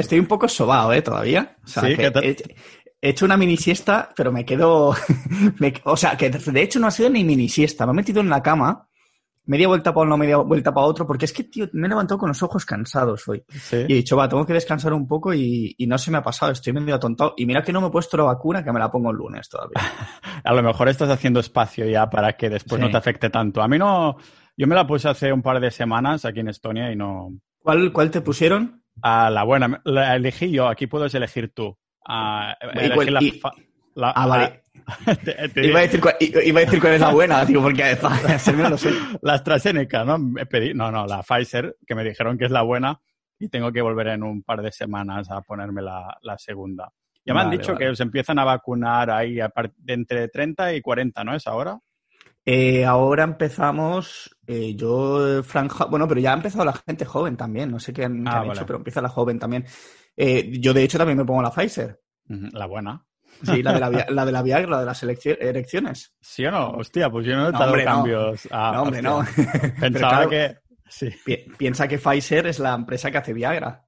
estoy un poco sobado, ¿eh? Todavía. O sea, que he, he, hecho una mini siesta, pero me quedo... me, o sea, que de hecho no ha sido ni mini siesta. Me he metido en la cama media vuelta para uno, media vuelta para otro, porque es que, tío, me he levantado con los ojos cansados hoy. Y he dicho, va, tengo que descansar un poco y, y, no se me ha pasado, estoy medio atontado. Y mira que no me he puesto la vacuna, que me la pongo el lunes todavía. a lo mejor estás haciendo espacio ya para que después sí. no te afecte tanto. A mí no, yo me la puse hace un par de semanas aquí en Estonia y no... ¿Cuál, cuál te pusieron? A la buena, la elegí yo, aquí puedes elegir tú. A, elegí la, y... la, ah, vale. te, te... Iba, a decir cuál, iba, a decir cuál, es la buena, digo, porque no lo sé. La AstraZeneca, ¿no? Me pedí, no, no, la Pfizer, que me dijeron que es la buena y tengo que volver en un par de semanas a ponerme la, la segunda. Ya me vale, han dicho vale. que os empiezan a vacunar ahí de entre 30 y 40, ¿no es ahora? Eh, ahora empezamos, eh, yo franja, bueno, pero ya ha empezado la gente joven también, no sé qué han, Ah, hecho, pero empieza la joven también. Eh, yo de hecho también me pongo la Pfizer. La buena. Sí, la de la, la, de la Viagra, la de las erecciones. ¿Sí o no? Hostia, pues yo no he notado no, cambios. No, ah, no hombre, no. Pensaba claro, que... Sí. Pi piensa que Pfizer es la empresa que hace Viagra.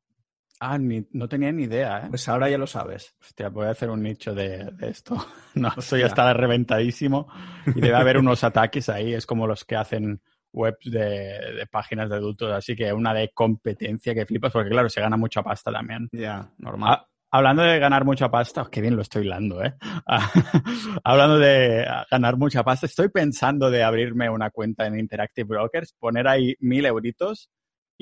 Ah, ni, no tenía ni idea, ¿eh? Pues ahora ya lo sabes. Hostia, voy a hacer un nicho de, de esto. No, esto ya está reventadísimo y debe haber unos ataques ahí. Es como los que hacen webs de, de, páginas de adultos, así que una de competencia que flipas, porque claro, se gana mucha pasta también. Ya, yeah, normal. Ah, hablando de ganar mucha pasta, oh, qué bien lo estoy hilando, ¿eh? hablando de ganar mucha pasta, estoy pensando de abrirme una cuenta en Interactive Brokers, poner ahí mil euritos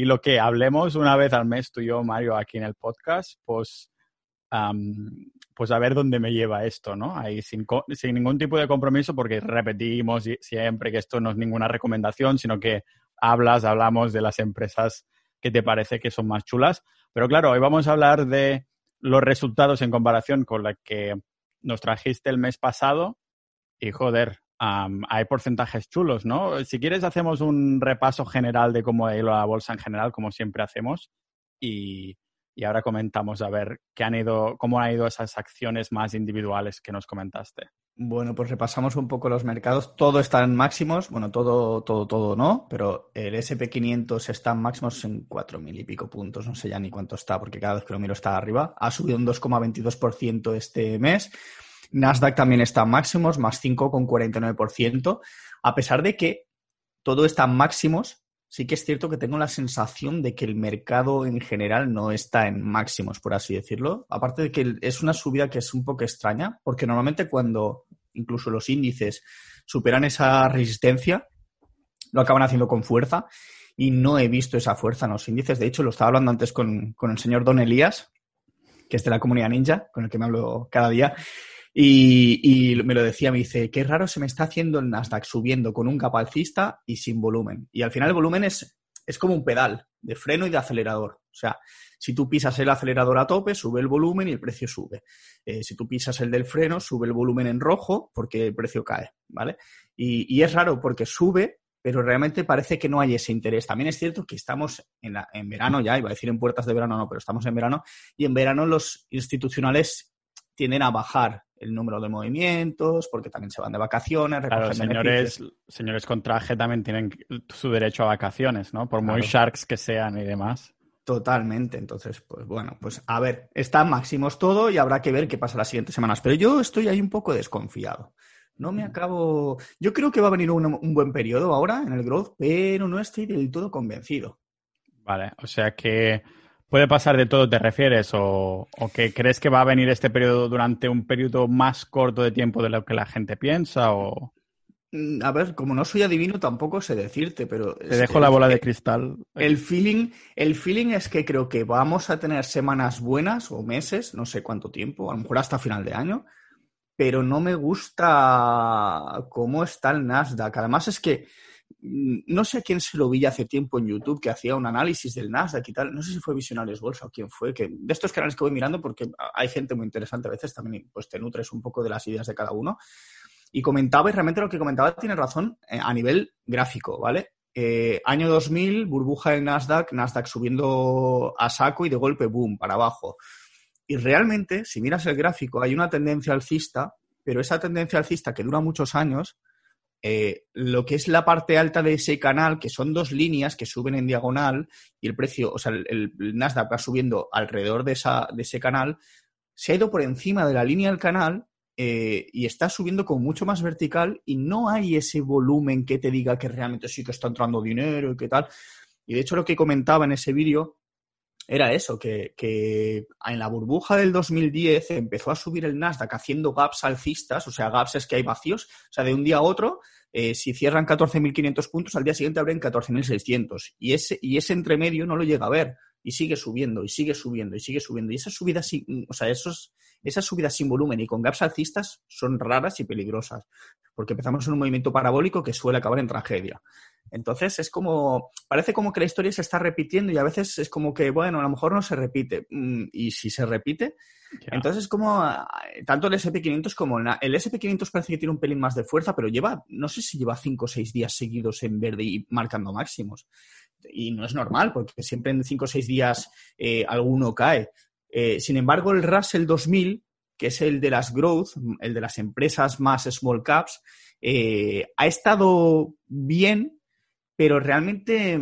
y lo que hablemos una vez al mes tú y yo, Mario, aquí en el podcast, pues, pues a ver dónde me lleva esto, ¿no? Ahí sin, sin ningún tipo de compromiso, porque repetimos siempre que esto no es ninguna recomendación, sino que hablas, hablamos de las empresas que te parece que son más chulas. Pero claro, hoy vamos a hablar de los resultados en comparación con la que nos trajiste el mes pasado y joder, um, hay porcentajes chulos, ¿no? Si quieres hacemos un repaso general de cómo ha ido la bolsa en general, como siempre hacemos, y, y ahora comentamos a ver qué han ido, cómo han ido esas acciones más individuales que nos comentaste. Bueno, pues repasamos un poco los mercados. Todo está en máximos. Bueno, todo, todo, todo no, pero el SP500 está en máximos en 4.000 y pico puntos. No sé ya ni cuánto está, porque cada vez que lo miro está arriba. Ha subido un 2,22% este mes. Nasdaq también está en máximos, más 5,49%. A pesar de que todo está en máximos, sí que es cierto que tengo la sensación de que el mercado en general no está en máximos, por así decirlo. Aparte de que es una subida que es un poco extraña, porque normalmente cuando incluso los índices superan esa resistencia, lo acaban haciendo con fuerza y no he visto esa fuerza en los índices. De hecho, lo estaba hablando antes con, con el señor Don Elías, que es de la comunidad ninja, con el que me hablo cada día, y, me lo decía, me dice, qué raro se me está haciendo el Nasdaq subiendo con un gap alcista y sin volumen. Y al final el volumen es, es como un pedal de freno y de acelerador. O sea, si tú pisas el acelerador a tope, sube el volumen y el precio sube. Eh, si tú pisas el del freno, sube el volumen en rojo porque el precio cae, ¿vale? Y, y es raro porque sube, pero realmente parece que no hay ese interés. También es cierto que estamos en, la, en verano ya, iba a decir en puertas de verano, no, pero estamos en verano, y en verano los institucionales tienden a bajar el número de movimientos, porque también se van de vacaciones. Claro, señores, señores con traje también tienen su derecho a vacaciones, ¿no? Por muy sharks que sean y demás. Totalmente. Entonces, pues bueno, pues a ver, están máximos todo y habrá que ver qué pasa las siguientes semanas. Pero yo estoy ahí un poco desconfiado. No me acabo. Yo creo que va a venir un, un buen periodo ahora en el growth, pero no estoy del todo convencido. Vale, o sea que ¿Puede pasar de todo, te refieres? O, ¿O, que crees que va a venir este periodo durante un periodo más corto de tiempo de lo que la gente piensa? O... A ver, como no soy adivino, tampoco sé decirte, pero. Te dejo la bola de cristal. El feeling, el feeling es que creo que vamos a tener semanas buenas o meses, no sé cuánto tiempo, a lo mejor hasta final de año, pero no me gusta cómo está el Nasdaq. Además, es que no sé a quién se lo vi hace tiempo en YouTube que hacía un análisis del Nasdaq y tal. No sé si fue Visionarios Bolsa o quién fue. Que de estos canales que voy mirando, porque hay gente muy interesante a veces también, pues te nutres un poco de las ideas de cada uno. Y comentaba, y realmente lo que comentaba tiene razón eh, a nivel gráfico, ¿vale? Eh, año 2000, burbuja del Nasdaq, Nasdaq subiendo a saco y de golpe, boom, para abajo. Y realmente, si miras el gráfico, hay una tendencia alcista, pero esa tendencia alcista que dura muchos años eh, lo que es la parte alta de ese canal, que son dos líneas que suben en diagonal y el precio, o sea, el, Nasdaq va subiendo alrededor de, esa, de ese canal, se ha ido por encima de la línea del canal eh, y está subiendo como mucho más vertical y no hay ese volumen que te diga que realmente sí que está entrando dinero y qué tal. Y de hecho lo que comentaba en ese vídeo era eso, que, que, en la burbuja del 2010 empezó a subir el Nasdaq haciendo gaps alcistas, o sea, gaps es que hay vacíos, o sea, de un día a otro, eh, si cierran 14.500 puntos, al día siguiente abren 14.600. Y ese, y ese entremedio no lo llega a ver y sigue subiendo y sigue subiendo y sigue subiendo. Y esas subidas sin, o sea, esos, esas subidas sin volumen y con gaps alcistas son raras y peligrosas, porque empezamos en un movimiento parabólico que suele acabar en tragedia. Entonces es como, parece como que la historia se está repitiendo y a veces es como que, bueno, a lo mejor no se repite. Mm, y si se repite, entonces es como, tanto el SP500 como el, el SP500 parece que tiene un pelín más de fuerza, pero lleva, no sé si lleva cinco o seis días seguidos en verde y marcando máximos. Y no es normal, porque siempre en cinco o seis días eh, alguno cae. Eh, sin embargo, el Russell 2000, que es el de las growth, el de las empresas más small caps, eh, ha estado bien, pero realmente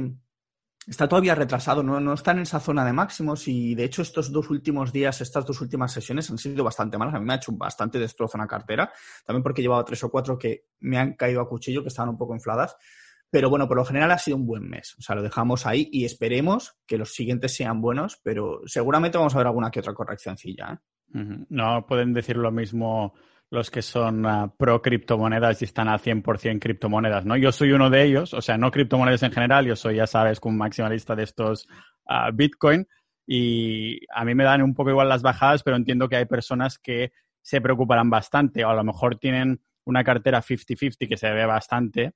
está todavía retrasado, no, no está en esa zona de máximos y de hecho estos dos últimos días, estas dos últimas sesiones han sido bastante malas. A mí me ha hecho bastante destrozo en la cartera, también porque he llevado tres o cuatro que me han caído a cuchillo, que estaban un poco infladas. Pero bueno, por lo general ha sido un buen mes. O sea, lo dejamos ahí y esperemos que los siguientes sean buenos, pero seguramente vamos a ver alguna que otra correccióncilla. ¿eh? No pueden decir lo mismo los que son ah, pro criptomonedas y están a 100% criptomonedas, ¿no? Yo soy uno de ellos, o sea, no criptomonedas en general, yo soy, ya sabes, un maximalista de estos uh, Bitcoin y a mí me dan un poco igual las bajadas, pero entiendo que hay personas que se preocuparán bastante o a lo mejor tienen una cartera 50-50 que se ve bastante,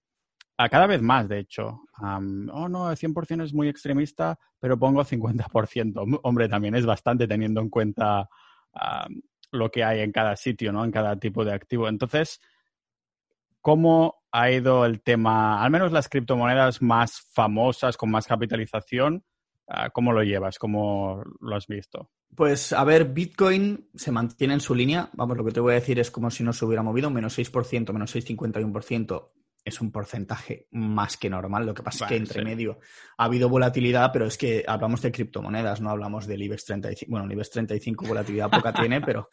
cada vez más, de hecho. oh, no, el 100% es muy extremista, pero pongo 50%. Hombre, también es bastante teniendo en cuenta lo que hay en cada sitio, ¿no? En cada tipo de activo. Entonces, ¿cómo ha ido el tema, al menos las criptomonedas más famosas, con más capitalización? Ah, ¿Cómo lo llevas? ¿Cómo lo has visto? Pues a ver, Bitcoin se mantiene en su línea. Vamos, lo que te voy a decir es como si no se hubiera movido, menos 6%, menos 6,51% es un porcentaje más que normal. Lo que pasa es que entre medio ha habido volatilidad, pero es que hablamos de criptomonedas, no hablamos del IBEX 35. Bueno, el IBEX 35 volatilidad poca tiene, pero,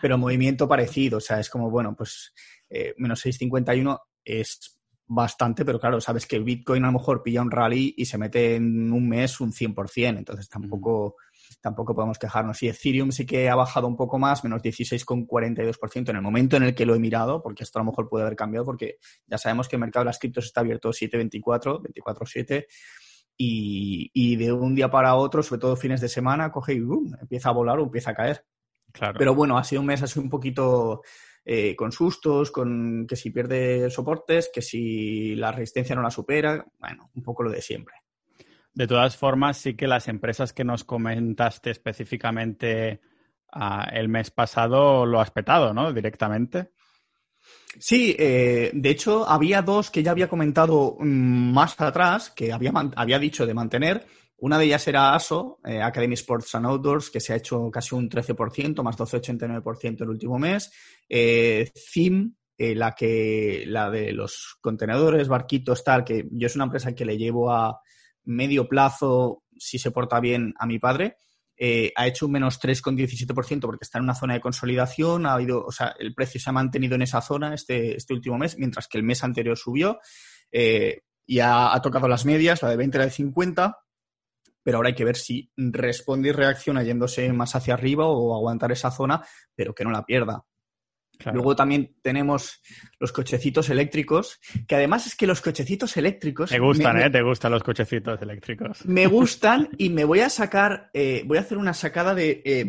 pero movimiento parecido. O sea, es como, bueno, pues eh, menos 6,51 es bastante, pero claro, sabes que el Bitcoin a lo mejor pilla un rally y se mete en un mes un 100%, entonces tampoco tampoco podemos quejarnos. Y Ethereum sí que ha bajado un poco más, menos 16,42% en el momento en el que lo he mirado, porque esto a lo mejor puede haber cambiado, porque ya sabemos que el mercado de las criptos está abierto 7.24, 24.7, y, y de un día para otro, sobre todo fines de semana, coge y empieza a volar o empieza a caer. Claro. Pero bueno, ha sido un mes así un poquito eh, con sustos, con que si pierde soportes, que si la resistencia no la supera, bueno, un poco lo de siempre. De todas formas, sí que las empresas que nos comentaste específicamente ah, el mes pasado lo has petado, ¿no? Directamente. Sí, eh, de hecho, había dos que ya había comentado mm, más atrás, que había, había dicho de mantener. Una de ellas era ASO, eh, Academy Sports and Outdoors, que se ha hecho casi un 13%, más 12,89% el último mes. Eh, CIM, la, que, la de los contenedores, barquitos, tal, que yo es una empresa que le llevo a, medio plazo, si se porta bien, a mi padre. Eh, ha hecho un menos 3,17% porque está en una zona de consolidación, ha habido, o sea, el precio se ha mantenido en esa zona este, este último mes, mientras que el mes anterior subió eh, y ha, ha, tocado las medias, la de 20 y la de 50, pero ahora hay que ver si responde y reacciona yéndose más hacia arriba o aguantar esa zona, pero que no la pierda. Luego también tenemos los cochecitos eléctricos, que además es que los cochecitos eléctricos... Te gustan, ¿eh? Te gustan los cochecitos eléctricos. Me gustan y me voy a sacar, eh, voy a hacer una sacada de, eh,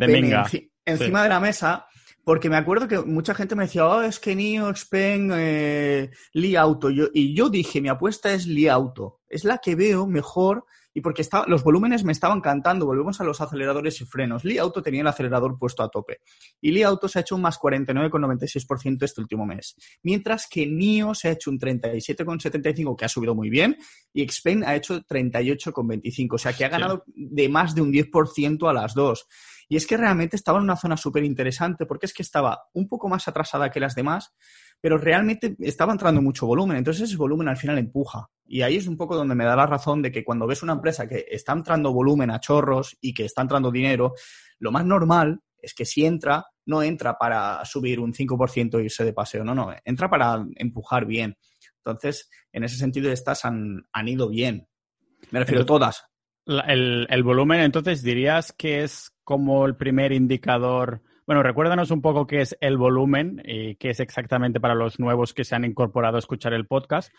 encima de la mesa, porque me acuerdo que mucha gente me decía, oh, es que NIO, Xpeng, eh, Li Auto. y yo dije, mi apuesta es Li Auto. Es la que veo mejor y porque los volúmenes me estaban cantando. Volvemos a los aceleradores y frenos. Li Auto tenía el acelerador puesto a tope. Y Li Auto se ha hecho un más 49,96% este último mes. Mientras que NIO se ha hecho un 37,75%, que ha subido muy bien, y Xpeng ha hecho 38,25%. O sea que ha ganado de más de un 10% a las dos. Y es que realmente estaba en una zona súper interesante porque es que estaba un poco más atrasada que las demás, pero realmente estaba entrando mucho volumen, entonces ese volumen al final empuja. Y ahí es un poco donde me da la razón de que cuando ves una empresa que está entrando volumen a chorros y que está entrando dinero, lo más normal es que si entra, no entra para subir un 5% e irse de paseo, no, no, entra para empujar bien. Entonces, en ese sentido, estas han, han ido bien. Me refiero a todas. El, el, volumen, entonces, dirías que es como el primer indicador bueno, recuérdanos un poco qué es el volumen y qué es exactamente para los nuevos que se han incorporado a escuchar el podcast.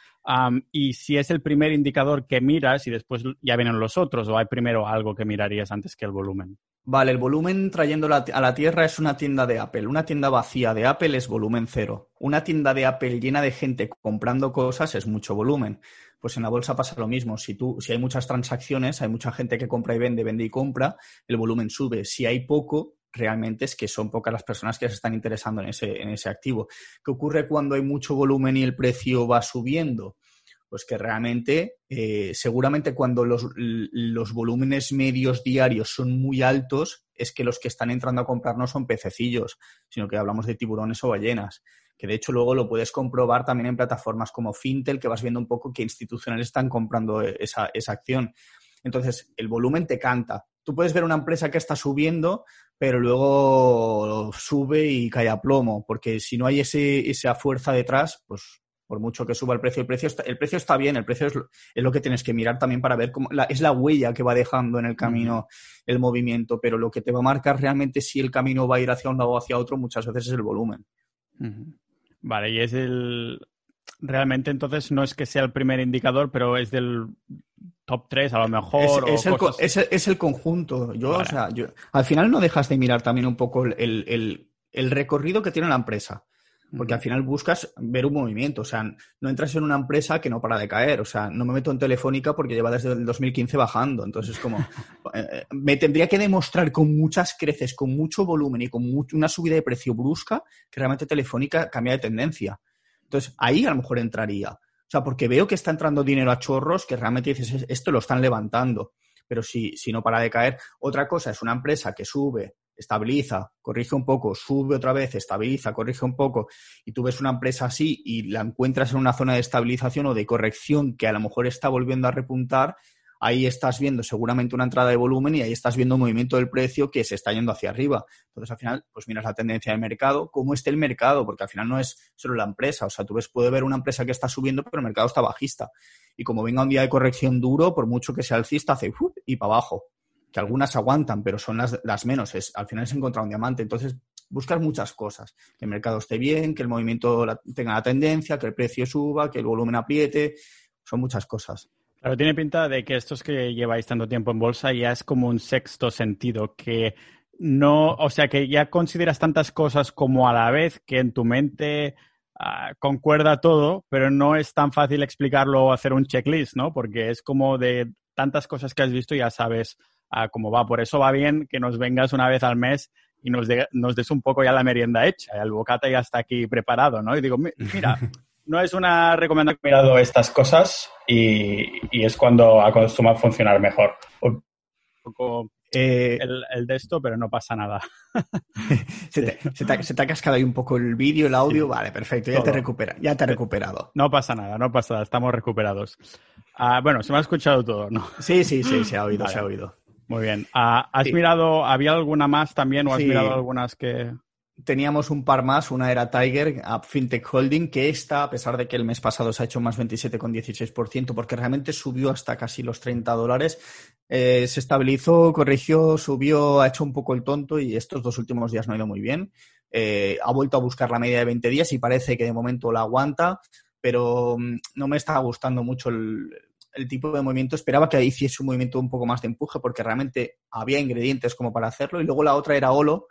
y si es el primer indicador que miras y después ya vienen los otros, o hay primero algo que mirarías antes que el volumen. Vale, el volumen trayéndolo a la tierra es una tienda de Apple. Una tienda vacía de Apple es volumen cero. Una tienda de Apple llena de gente comprando cosas es mucho volumen. Pues en la bolsa pasa lo mismo. Si, tú, si hay muchas transacciones, hay mucha gente que compra y vende, vende y compra, el volumen sube. Si hay poco, realmente es que son pocas las personas que se están interesando en ese, en ese activo. ¿Qué ocurre cuando hay mucho volumen y el precio va subiendo? Pues que realmente, eh, seguramente cuando los, los, volúmenes medios diarios son muy altos, es que los que están entrando a comprar no son pececillos, sino que hablamos de tiburones o ballenas. Que de hecho luego lo puedes comprobar también en plataformas como Fintel, que vas viendo un poco qué institucionales están comprando esa, esa acción. Entonces, el volumen te canta. Tú puedes ver una empresa que está subiendo, pero luego sube y cae a plomo, porque si no hay ese, esa fuerza detrás, pues por mucho que suba el precio, el precio está, el precio está bien, el precio es lo, es lo que tienes que mirar también para ver cómo es la huella que va dejando en el camino el movimiento, pero lo que te va a marcar realmente si el camino va a ir hacia un lado o hacia otro muchas veces es el volumen. Vale, y es el realmente entonces no es que sea el primer indicador, pero es del top 3 a lo mejor. Es, el, conjunto. Yo, o sea, yo, al final no dejas de mirar también un poco el, recorrido que tiene la empresa. Porque al final buscas ver un movimiento. O sea, no entras en una empresa que no para de caer. O sea, no me meto en Telefónica porque lleva desde el 2015 bajando. Entonces, como eh, eh, me tendría que demostrar con muchas creces, con mucho volumen y con una subida de precio brusca que realmente Telefónica cambia de tendencia. Entonces, ahí a lo mejor entraría. O sea, porque veo que está entrando dinero a chorros que realmente dices, esto lo están levantando. Pero si, si no para de caer, otra cosa es una empresa que sube, estabiliza, corrige un poco, sube otra vez, estabiliza, corrige un poco, y tú ves una empresa así y la encuentras en una zona de estabilización o de corrección que a lo mejor está volviendo a repuntar, ahí estás viendo seguramente una entrada de volumen y ahí estás viendo un movimiento del precio que se está yendo hacia arriba. Entonces, al final, pues miras la tendencia del mercado, cómo esté el mercado, porque al final no es solo la empresa. O sea, tú ves, puede ver una empresa que está subiendo, pero el mercado está bajista. Y como venga un día de corrección duro, por mucho que sea alcista, hace y para abajo. Que algunas aguantan, pero son las, menos. Es, al final se encuentra un diamante. Entonces, buscar muchas cosas. Que el mercado esté bien, que el movimiento tenga la tendencia, que el precio suba, que el volumen apriete. Son muchas cosas. Pero tiene pinta de que estos que lleváis tanto tiempo en bolsa ya es como un sexto sentido, que no, o sea, que ya consideras tantas cosas como a la vez que en tu mente ah, concuerda todo, pero no es tan fácil explicarlo o hacer un checklist, ¿no? Porque es como de tantas cosas que has visto ya sabes ah, cómo va. Por eso va bien que nos vengas una vez al mes y nos, nos des un poco ya la merienda hecha. El bocata ya está aquí preparado, ¿no? Y digo, mira, no es una recomendación. He mirado estas cosas y, es cuando acostuma a funcionar mejor. Un poco eh, el, de esto, pero no pasa nada. se, te, ha cascado ahí un poco el vídeo, el audio. vale, perfecto, ya te, recupera, ya te he recuperado. No pasa nada, no pasa nada, estamos recuperados. Ah, bueno, se me ha escuchado todo, ¿no? Sí, sí, sí, se ha oído, se ha oído. Muy bien. Ah, ¿Has mirado, había alguna más también o has mirado algunas que teníamos un par más, una era Tiger, FinTech Holding, que esta, a pesar de que el mes pasado se ha hecho más 27,16%, porque realmente subió hasta casi los 30 dólares, eh, se estabilizó, corrigió, subió, ha hecho un poco el tonto y estos dos últimos días no ha ido muy bien. Eh, ha vuelto a buscar la media de 20 días y parece que de momento la aguanta, pero mm, no me está gustando mucho el, el tipo de movimiento. Esperaba que hiciese un movimiento un poco más de empuje porque realmente había ingredientes como para hacerlo. Y luego la otra era Olo,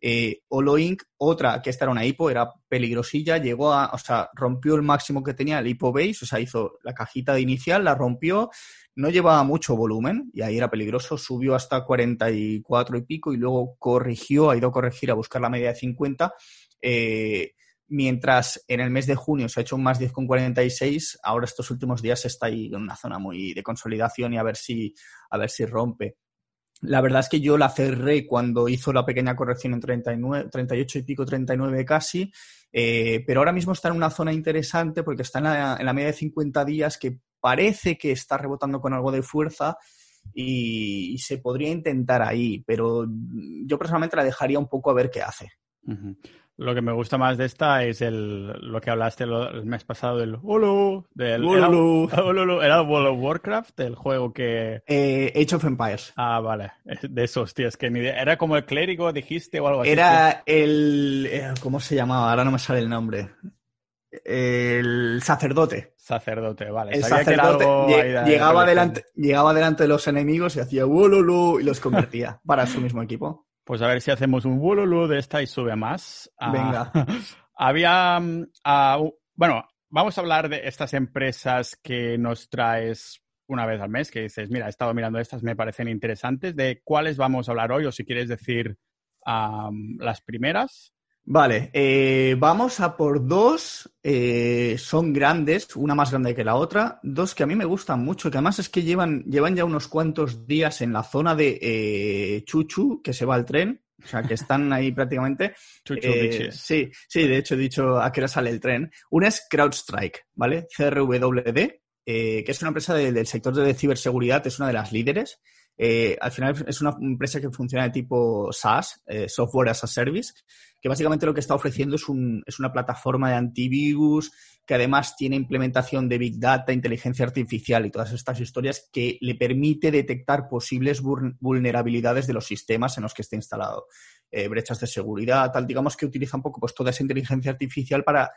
eh, Olo Inc., otra que esta era una hipo, era peligrosilla, llegó a, o sea, rompió el máximo que tenía el hipo base, o sea, hizo la cajita de inicial, la rompió, no llevaba mucho volumen y ahí era peligroso, subió hasta 44 y pico y luego corrigió, ha ido a corregir a buscar la media de 50. Eh, mientras en el mes de junio se ha hecho un más 10,46, ahora estos últimos días está ahí en una zona muy de consolidación y a ver si, a ver si rompe. La verdad es que yo la cerré cuando hizo la pequeña corrección en 39, 38 y pico, 39 casi, eh, pero ahora mismo está en una zona interesante porque está en la, en la media de 50 días que parece que está rebotando con algo de fuerza y, se podría intentar ahí, pero yo personalmente la dejaría un poco a ver qué hace. Lo que me gusta más de esta es el, lo que hablaste el mes pasado del Hulu, del Era, era World of Warcraft, el juego que... Eh, Age of Empires. Ah, vale. De esos, tíos, que ni Era como el clérigo, dijiste, o algo así. Era el... Eh, ¿Cómo se llamaba? Ahora no me sale el nombre. El sacerdote. Sacerdote, vale. El sacerdote llegaba, delante, llegaba delante de los enemigos y hacía Wololo y los convertía para su mismo equipo. Pues a ver si hacemos un Wololo de esta y sube más. Ah, Venga. había. Ah, bueno, vamos a hablar de estas empresas que nos traes una vez al mes, que dices, mira, he estado mirando estas, me parecen interesantes. ¿De cuáles vamos a hablar hoy? O si quieres decir las primeras. Vale, eh, vamos a por dos. Eh, son grandes, una más grande que la otra. Dos que a mí me gustan mucho, que además es que llevan, llevan ya unos cuantos días en la zona de eh, Chuchu, que se va al tren. O sea, que están ahí prácticamente. Chuchu Sí, sí, de hecho he dicho a qué hora sale el tren. Una es CrowdStrike, ¿vale? CRWD, que es una empresa del sector de ciberseguridad, es una de las líderes. Al final es una empresa que funciona de tipo SaaS, Software as a Service, que básicamente lo que está ofreciendo es, un, es una plataforma de antivirus que además tiene implementación de Big Data, inteligencia artificial y todas estas historias que le permite detectar posibles vulnerabilidades de los sistemas en los que esté instalado. Eh, brechas de seguridad, tal, digamos que utiliza un poco pues, toda esa inteligencia artificial para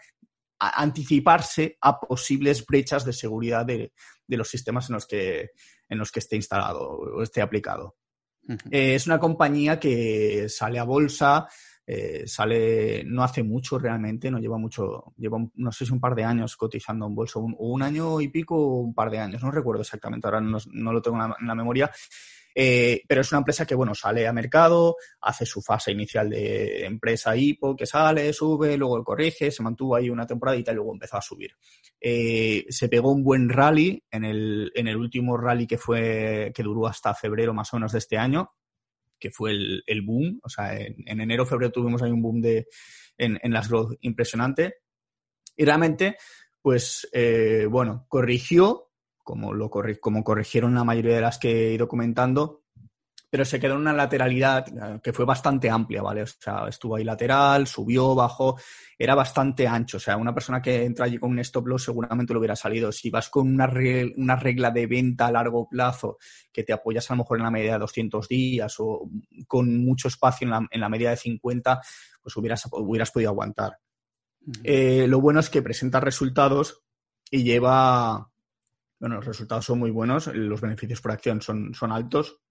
anticiparse a posibles brechas de seguridad de, los sistemas en los que, en los que esté instalado o esté aplicado. Eh, es una compañía que sale a bolsa, eh, sale no hace mucho realmente, no lleva mucho, lleva no sé si un par de años cotizando en bolsa, un, un año y pico o un par de años, no recuerdo exactamente, ahora no, lo tengo en la, memoria. Eh, pero es una empresa que, bueno, sale a mercado, hace su fase inicial de empresa IPO, que sale, sube, luego corrige, se mantuvo ahí una temporadita y luego empezó a subir. Eh, se pegó un buen rally en el, en el último rally que fue, que duró hasta febrero más o menos de este año, que fue el, boom. O sea, en, enero, febrero tuvimos ahí un boom de, en, las growth impresionante. Y realmente, pues, eh, bueno, corrigió, como, lo como corrigieron la mayoría de las que he ido comentando, pero se quedó en una lateralidad eh, que fue bastante amplia, ¿vale? O sea, estuvo ahí lateral, subió, bajó, era bastante ancho. O sea, una persona que entra allí con un stop loss seguramente lo hubiera salido. Si vas con una, una regla de venta a largo plazo que te apoyas a lo mejor en la media de 200 días o con mucho espacio en la, en la media de 50, pues hubieras, hubieras podido aguantar. Eh, lo bueno es que presenta resultados y lleva, bueno, los resultados son muy buenos, los beneficios por acción son, son altos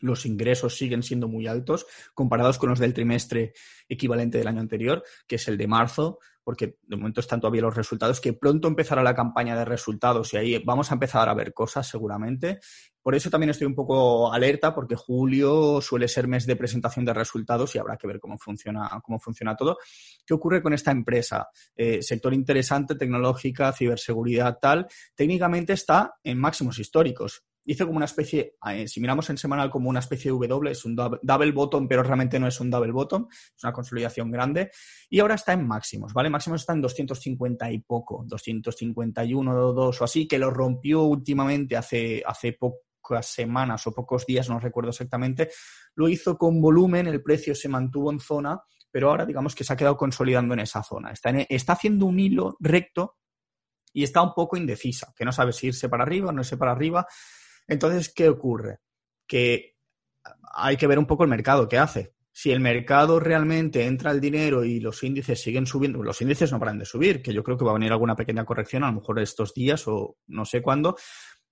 los ingresos siguen siendo muy altos comparados con los del trimestre equivalente del año anterior, que es el de marzo, porque de momento están todavía los resultados, que pronto empezará la campaña de resultados y ahí vamos a empezar a ver cosas seguramente. Por eso también estoy un poco alerta, porque julio suele ser mes de presentación de resultados y habrá que ver cómo funciona, cómo funciona todo. ¿Qué ocurre con esta empresa? Eh, sector interesante, tecnológica, ciberseguridad, tal. Técnicamente está en máximos históricos hizo como una especie, eh, si miramos en semanal como una especie de W, es un double bottom, pero realmente no es un double bottom, es una consolidación grande. Y ahora está en máximos, ¿vale? Máximos está en 250 y poco, 251, 2 o así, que lo rompió últimamente hace, hace pocas semanas o pocos días, no recuerdo exactamente. Lo hizo con volumen, el precio se mantuvo en zona, pero ahora digamos que se ha quedado consolidando en esa zona. Está, está haciendo un hilo recto y está un poco indecisa, que no sabe si irse para arriba o no irse para arriba. Entonces, ¿qué ocurre? Que hay que ver un poco el mercado, ¿qué hace? Si el mercado realmente entra el dinero y los índices siguen subiendo, los índices no paran de subir, que yo creo que va a venir alguna pequeña corrección, a lo mejor estos días o no sé cuándo,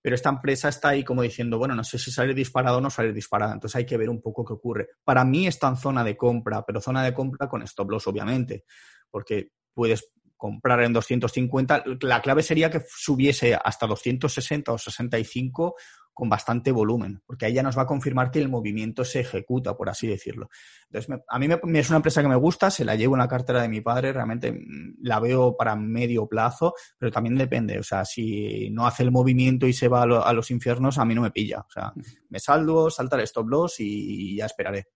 pero esta empresa está ahí como diciendo, bueno, no sé si salir disparado o no salir disparada, entonces hay que ver un poco qué ocurre. Para mí está en zona de compra, pero zona de compra con stop loss, obviamente, porque puedes comprar en 250. La clave sería que subiese hasta 260 o 65 con bastante volumen, porque ahí ya nos va a confirmar que el movimiento se ejecuta, por así decirlo. Entonces, a mí me, es una empresa que me gusta, se la llevo en la cartera de mi padre, realmente mm, la veo para medio plazo, pero también depende, o sea, si no hace el movimiento y se va a, los infiernos, a mí no me pilla, o sea, me saldo, salta el stop loss y ya esperaré.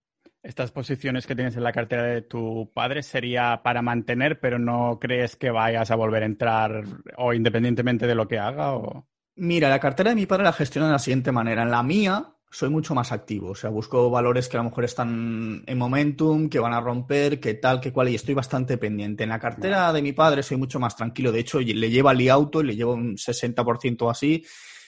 Estas posiciones que tienes en la cartera de tu padre sería para mantener, pero no crees que vayas a volver a entrar o independientemente de lo que haga o... Mira, la cartera de mi padre la gestiono de la siguiente manera. En la mía soy mucho más activo, o sea, busco valores que a lo mejor están en momentum, que van a romper, que tal, que cual, y estoy bastante pendiente. En la cartera de mi padre soy mucho más tranquilo, de hecho, le lleva el auto y le llevo un 60% así,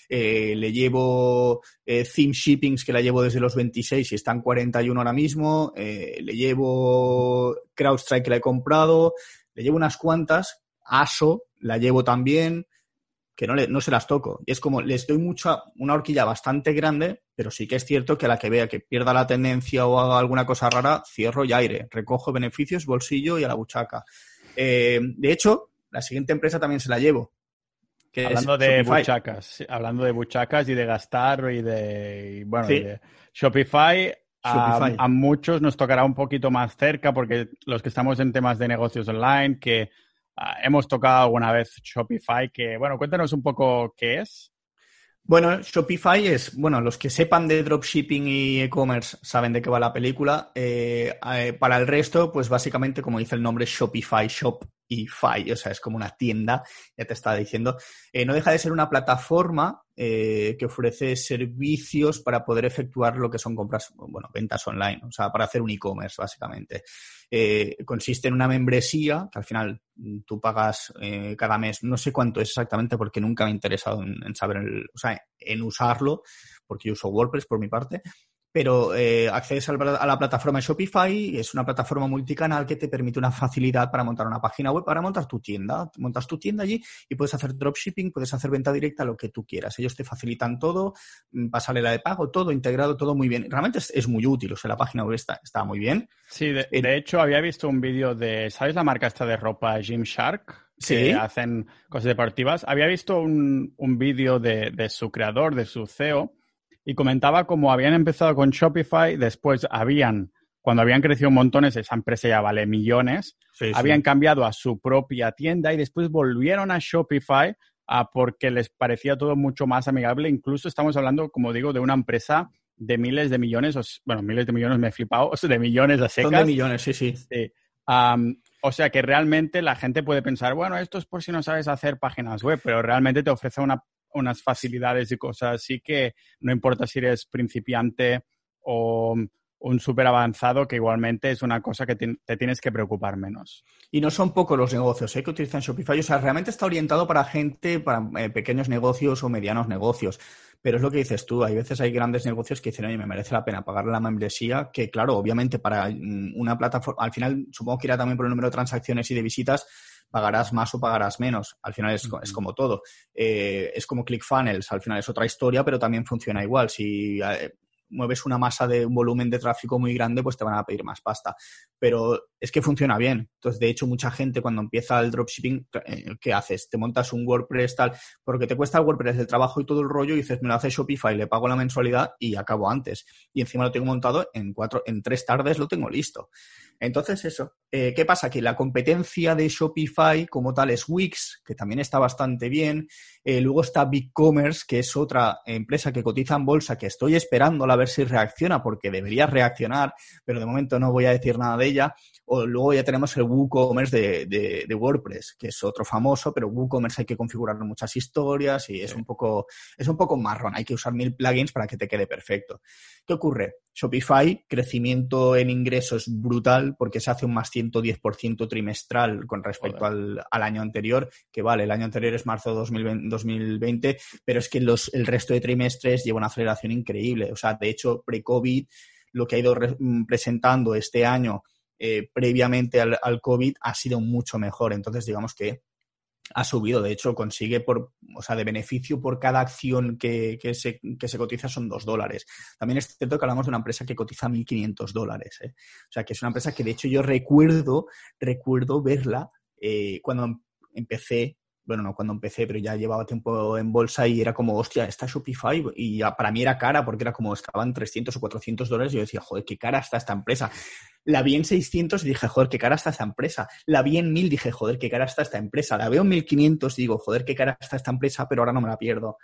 eh, le llevo eh, Theme Shippings, que la llevo desde los 26 y están 41 ahora mismo, eh, le llevo CrowdStrike, que la he comprado, le llevo unas cuantas, ASO, la llevo también, que no, le, no se las toco. Y es como, les doy mucha, una horquilla bastante grande, pero sí que es cierto que a la que vea que pierda la tendencia o haga alguna cosa rara, cierro y aire, recojo beneficios, bolsillo y a la buchaca. Eh, de hecho, la siguiente empresa también se la llevo. hablando de buchacas, hablando de buchacas y de gastar y de, bueno, de Shopify, A, a, muchos nos tocará un poquito más cerca porque los que estamos en temas de negocios online, que hemos tocado alguna vez Shopify, que, bueno, cuéntanos un poco qué es. Bueno, Shopify es, bueno, los que sepan de dropshipping y e-commerce saben de qué va la película. Eh, eh, para el resto, pues básicamente, como dice el nombre, Shopify, Shop y Fi, o sea, es como una tienda, ya te estaba diciendo. Eh, no deja de ser una plataforma que ofrece servicios para poder efectuar lo que son compras, bueno, ventas online, o sea, para hacer un e-commerce, básicamente. consiste en una membresía que al final mm, tú pagas cada mes, no sé cuánto es exactamente porque nunca me he interesado en, en saber, el, o sea, en usarlo, porque yo uso WordPress por mi parte, pero eh, accedes a la plataforma Shopify, es una plataforma multicanal que te permite una facilidad para montar una página web, para montar tu tienda. Montas tu tienda allí y puedes hacer dropshipping, puedes hacer venta directa, lo que tú quieras. Ellos te facilitan todo, mm, pasarela de pago, todo integrado, todo muy bien. Realmente es, muy útil, o sea, la página web está, está muy bien. Sí, de, hecho había visto un vídeo de, ¿sabes la marca esta de ropa Gymshark? que hacen cosas deportivas. Había visto un, un vídeo de, de, su creador, de su CEO, y comentaba cómo habían empezado con Shopify, después habían, cuando habían crecido montones, esa empresa ya vale millones, habían cambiado a su propia tienda y después volvieron a Shopify a porque les parecía todo mucho más amigable. Incluso estamos hablando, como digo, de una empresa de miles de millones, o, bueno, miles de millones me he flipado, de millones a secas. Son de millones, sí, sí. o sea que realmente la gente puede pensar, bueno, esto es por si no sabes hacer páginas web, pero realmente te ofrece una unas facilidades y cosas así que no importa si eres principiante o un súper avanzado, que igualmente es una cosa que te, tienes que preocupar menos. Y no son pocos los negocios ¿eh? que utilizan Shopify. O sea, realmente está orientado para gente, para eh, pequeños negocios o medianos negocios. Pero es lo que dices tú, hay veces hay grandes negocios que dicen, oye, me merece la pena pagar la membresía, que claro, obviamente para mm, una plataforma, al final supongo que irá también por el número de transacciones y de visitas, pagarás más o pagarás menos. Al final es, es como todo. Eh, es como ClickFunnels, al final es otra historia, pero también funciona igual. Si eh, mueves una masa de un volumen de tráfico muy grande, pues te van a pedir más pasta. Pero es que funciona bien. Entonces, de hecho, mucha gente cuando empieza el dropshipping, eh, ¿qué haces? Te montas un WordPress tal, porque te cuesta el WordPress el trabajo y todo el rollo, y dices, me lo hace Shopify, le pago la mensualidad y acabo antes. Y encima lo tengo montado en cuatro, en tres tardes lo tengo listo. Entonces, eso. Eh, ¿Qué pasa? Que la competencia de Shopify como tal es Wix, que también está bastante bien. Eh, luego está BigCommerce, que es otra empresa que cotiza en bolsa, que estoy esperando a ver si reacciona, porque debería reaccionar, pero de momento no voy a decir nada de ella. O luego ya tenemos el WooCommerce de, de, WordPress, que es otro famoso, pero WooCommerce hay que configurar muchas historias y es un poco, es un poco marrón. Hay que usar mil plugins para que te quede perfecto. ¿Qué ocurre? Shopify, crecimiento en ingresos brutal porque se hace un más 110% trimestral con respecto al, año anterior, que vale, el año anterior es marzo de 2020, pero es que los, el resto de trimestres lleva una aceleración increíble. O sea, de hecho, pre-COVID, lo que ha ido mm, presentando este año eh, previamente al, al COVID ha sido mucho mejor. Entonces, digamos que ha subido. De hecho, consigue por, o sea, de beneficio por cada acción que, que, se, que se cotiza son dos dólares. También es cierto que hablamos de una empresa que cotiza 1.500 dólares. ¿eh? O sea, que es una empresa que de hecho yo recuerdo, recuerdo verla eh, cuando empecé bueno, no cuando empecé, pero ya llevaba tiempo en bolsa y era como, hostia, está Shopify y para mí era cara porque era como, estaban 300 o 400 dólares y yo decía, joder, qué cara está esta empresa. La vi en 600 y dije, joder, qué cara está esta empresa. La vi en 1000 dije, joder, qué cara está esta empresa. La veo en 1500 y digo, joder, qué cara está esta empresa, pero ahora no me la pierdo.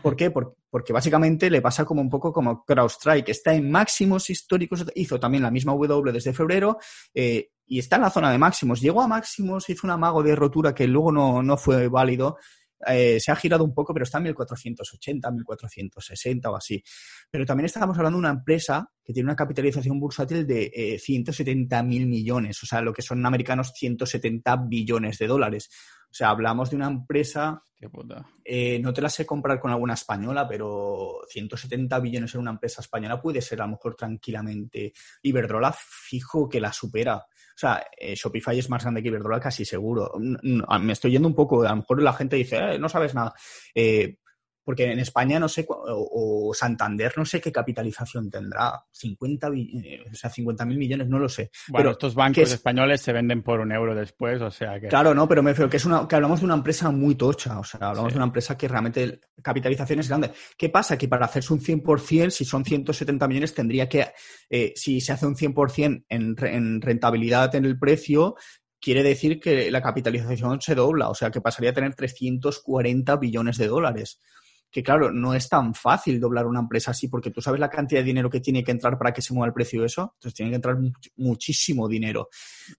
¿Por qué? Porque básicamente le pasa como un poco como CrowdStrike. Está en máximos históricos, hizo también la misma W desde febrero eh, y está en la zona de máximos. Llegó a máximos, hizo un amago de rotura que luego no, no fue válido. Eh, se ha girado un poco, pero está en 1480, 1460 o así. Pero también estábamos hablando de una empresa que tiene una capitalización bursátil de eh, 170 mil millones, o sea, lo que son americanos 170 billones de dólares. O sea, hablamos de una empresa. Eh, no te la sé comprar con alguna española, pero 170 billones en una empresa española puede ser a lo mejor tranquilamente. Iberdrola, fijo que la supera. O sea, eh, Shopify es más grande que Iberdrola, casi seguro. Me estoy yendo un poco, a lo mejor la gente dice, eh, no sabes nada. Porque en España no sé, o, Santander no sé qué capitalización tendrá, 50, eh, o sea, 50 mil millones, no lo sé. Bueno, Pero estos bancos españoles se venden por un euro después, o sea que... Claro, no, pero me refiero que, es una, que hablamos de una empresa muy tocha, o sea, hablamos de una empresa que realmente capitalización es grande. ¿Qué pasa? Que para hacerse un 100%, si son 170 millones, tendría que, eh, si se hace un 100% en, en rentabilidad en el precio, quiere decir que la capitalización se dobla, o sea que pasaría a tener 340 billones de dólares que claro, no es tan fácil doblar una empresa así porque tú sabes la cantidad de dinero que tiene que entrar para que se mueva el precio de eso, entonces tiene que entrar muchísimo dinero.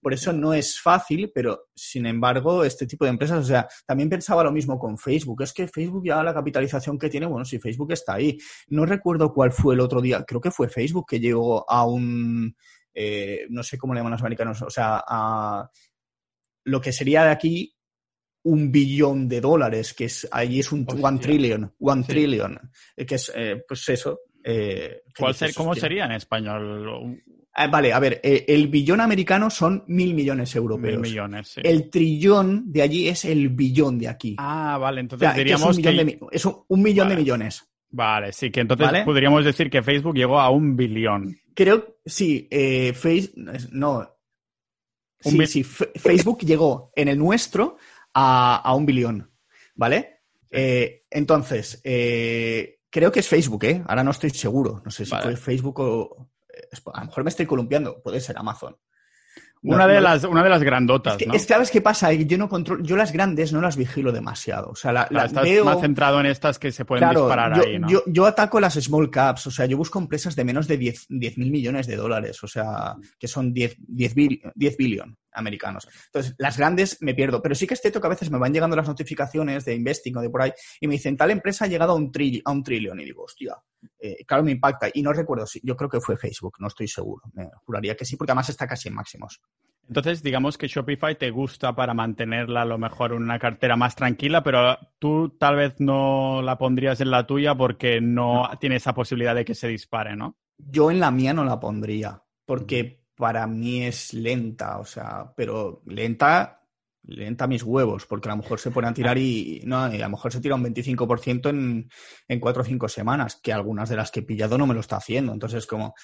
Por eso no es fácil, pero sin embargo, este tipo de empresas, o sea, también pensaba lo mismo con Facebook, es que Facebook ya la capitalización que tiene, bueno, si Facebook está ahí. No recuerdo cuál fue el otro día, creo que fue Facebook que llegó a un, eh, no sé cómo le llaman los americanos, o sea, a lo que sería de aquí un billón de dólares, que es allí es un one trillion, one trillion, eh, que es eh, pues eso. Eh, ¿Cómo sería en español? Ah, vale, a ver, el billón americano son mil millones europeos. Mil millones, sí. El trillón de allí es el billón de aquí. Ah, vale, entonces diríamos que... Es un millón, de, millones. Vale, sí, que entonces podríamos decir que Facebook llegó a un billón. Creo, sí, Facebook, no. Sí, sí, Facebook llegó en el nuestro a, un billón, ¿vale? Eh, entonces, eh, creo que es Facebook, ¿eh? Ahora no estoy seguro. No sé si fue Facebook o... Eh, a lo mejor me estoy columpiando, puede ser Amazon. Una, de las, una de las grandotas. Es que, es ¿sabes qué pasa? Yo no control, yo las grandes no las vigilo demasiado. O sea, la, estás más centrado en estas que se pueden disparar yo, ahí, ¿no? Yo, ataco las small caps, o sea, yo busco empresas de menos de 10 mil millones de dólares, o sea, que son 10, 10, 10 billion americanos. Entonces, las grandes me pierdo, pero sí que es cierto que a veces me van llegando las notificaciones de investing o de por ahí y me dicen, tal empresa ha llegado a un, tri a un trillón y digo, hostia, eh, claro, me impacta. Y no recuerdo, si, yo creo que fue Facebook, no estoy seguro, me juraría que sí, porque además está casi en máximos. Entonces, digamos que Shopify te gusta para mantenerla a lo mejor en una cartera más tranquila, pero tú tal vez no la pondrías en la tuya porque no, no. tiene esa posibilidad de que se dispare, ¿no? Yo en la mía no la pondría, porque para mí es lenta, o sea, pero lenta, lenta mis huevos, porque a lo mejor se pone a tirar y, no, a lo mejor se tira un 25% en, en cuatro o cinco semanas, que algunas de las que he pillado no me lo está haciendo. Entonces, como,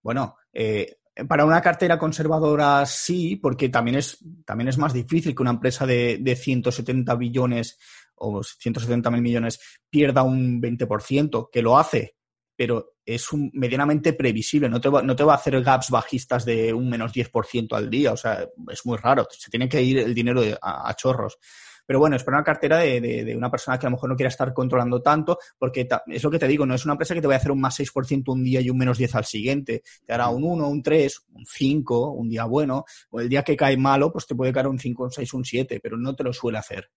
bueno, eh, para una cartera conservadora sí, porque también es, también es más difícil que una empresa de, de 170 billones o 170 mil millones pierda un 20%, que lo hace, pero es medianamente previsible, no te, va, no te va a hacer gaps bajistas de un menos 10% al día, o sea, es muy raro, se tiene que ir el dinero a, chorros. Pero bueno, es para una cartera de, de, una persona que a lo mejor no quiera estar controlando tanto, porque es lo que te digo, no es una empresa que te vaya a hacer un más 6% un día y un menos 10 al siguiente. Te hará un 1, un 3, un 5, un día bueno, o el día que cae malo, pues te puede caer un 5, un 6, un 7, pero no te lo suele hacer.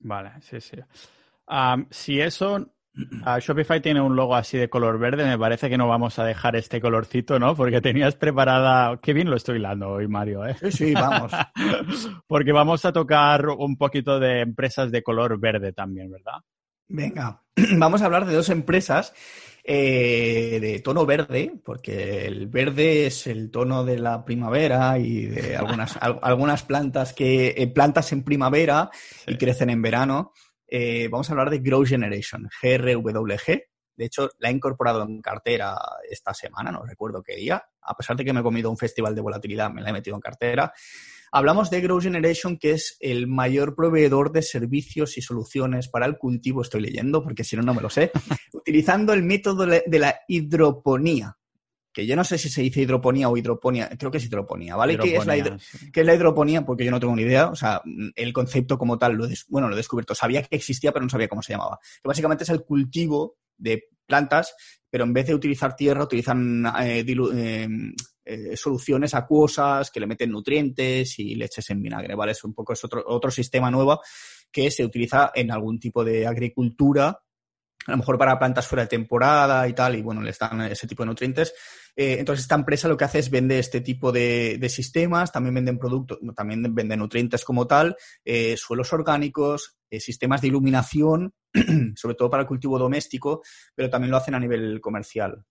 Vale, sí, sí. Si eso Shopify tiene un logo así de color verde, me parece que no vamos a dejar este colorcito, ¿no? Porque tenías preparada... Qué bien lo estoy hilando hoy, Mario, ¿eh? Sí, sí, vamos. Porque vamos a tocar un poquito de empresas de color verde también, ¿verdad? Venga, vamos a hablar de dos empresas eh, de tono verde, porque el verde es el tono de la primavera y de algunas, algunas plantas que eh, plantas en primavera y crecen en verano. Eh, vamos a hablar de Grow Generation, GRWG. De hecho, la he incorporado en cartera esta semana, no recuerdo qué día. A pesar de que me he comido un festival de volatilidad, me la he metido en cartera. Hablamos de Grow Generation, que es el mayor proveedor de servicios y soluciones para el cultivo, estoy leyendo porque si no, no me lo sé, utilizando el método de la hidroponía que yo no sé si se dice hidroponía o hidroponía, creo que es hidroponía, ¿vale? ¿Qué, es la la hidroponía? Porque yo no tengo ni idea, o sea, el concepto como tal, lo bueno, lo he descubierto, sabía que existía, pero no sabía cómo se llamaba. Que básicamente es el cultivo de plantas, pero en vez de utilizar tierra, utilizan eh, eh, eh, soluciones acuosas que le meten nutrientes y leches en vinagre, ¿vale? Es un poco es otro, otro sistema nuevo que se utiliza en algún tipo de agricultura a lo mejor para plantas fuera de temporada y tal, y bueno, les dan ese tipo de nutrientes. Eh, entonces, esta empresa lo que hace es vende este tipo de, sistemas, también venden productos, también venden nutrientes como tal, eh, suelos orgánicos, eh, sistemas de iluminación, sobre todo para el cultivo doméstico, pero también lo hacen a nivel comercial.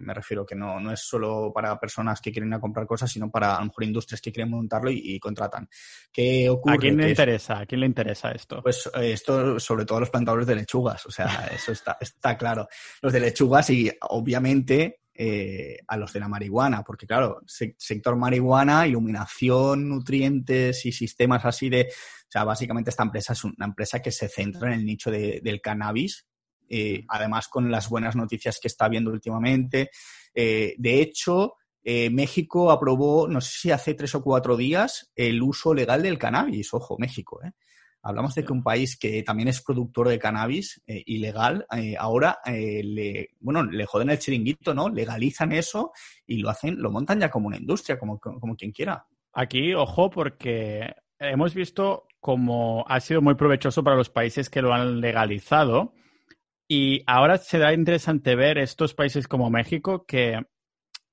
me refiero que no, no es solo para personas que quieren ir a comprar cosas, sino para a lo mejor industrias que quieren montarlo y, contratan. ¿Qué ocurre? ¿A quién le interesa? ¿A quién le interesa esto? Pues esto sobre todo a los plantadores de lechugas, o sea, eso está, está claro. Los de lechugas y obviamente eh, a los de la marihuana, porque claro, sector marihuana, iluminación, nutrientes y sistemas así de... O sea, básicamente esta empresa es una empresa que se centra en el nicho del cannabis, eh, además con las buenas noticias que está viendo últimamente. Eh, de hecho, México aprobó, no sé si hace tres o cuatro días, el uso legal del cannabis. Ojo, México, ¿eh? Hablamos de que un país que también es productor de cannabis eh, ilegal, eh, ahora eh, le, bueno, le joden el chiringuito, ¿no? Legalizan eso y lo hacen, lo montan ya como una industria, como, como quien quiera. Aquí, ojo, porque hemos visto como ha sido muy provechoso para los países que lo han legalizado. Y ahora será interesante ver estos países como México que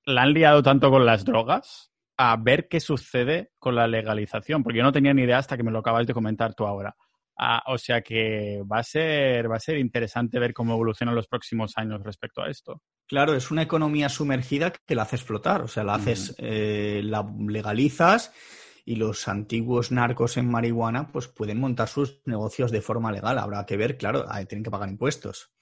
la han liado tanto con las drogas a ver qué sucede con la legalización, porque yo no tenía ni idea hasta que me lo acabas de comentar tú ahora. Ah, o sea que va a ser va a ser interesante ver cómo evolucionan los próximos años respecto a esto. Claro, es una economía sumergida que la haces flotar, o sea, la haces, eh, la legalizas y los antiguos narcos en marihuana pues pueden montar sus negocios de forma legal. Habrá que ver, claro, tienen que pagar impuestos.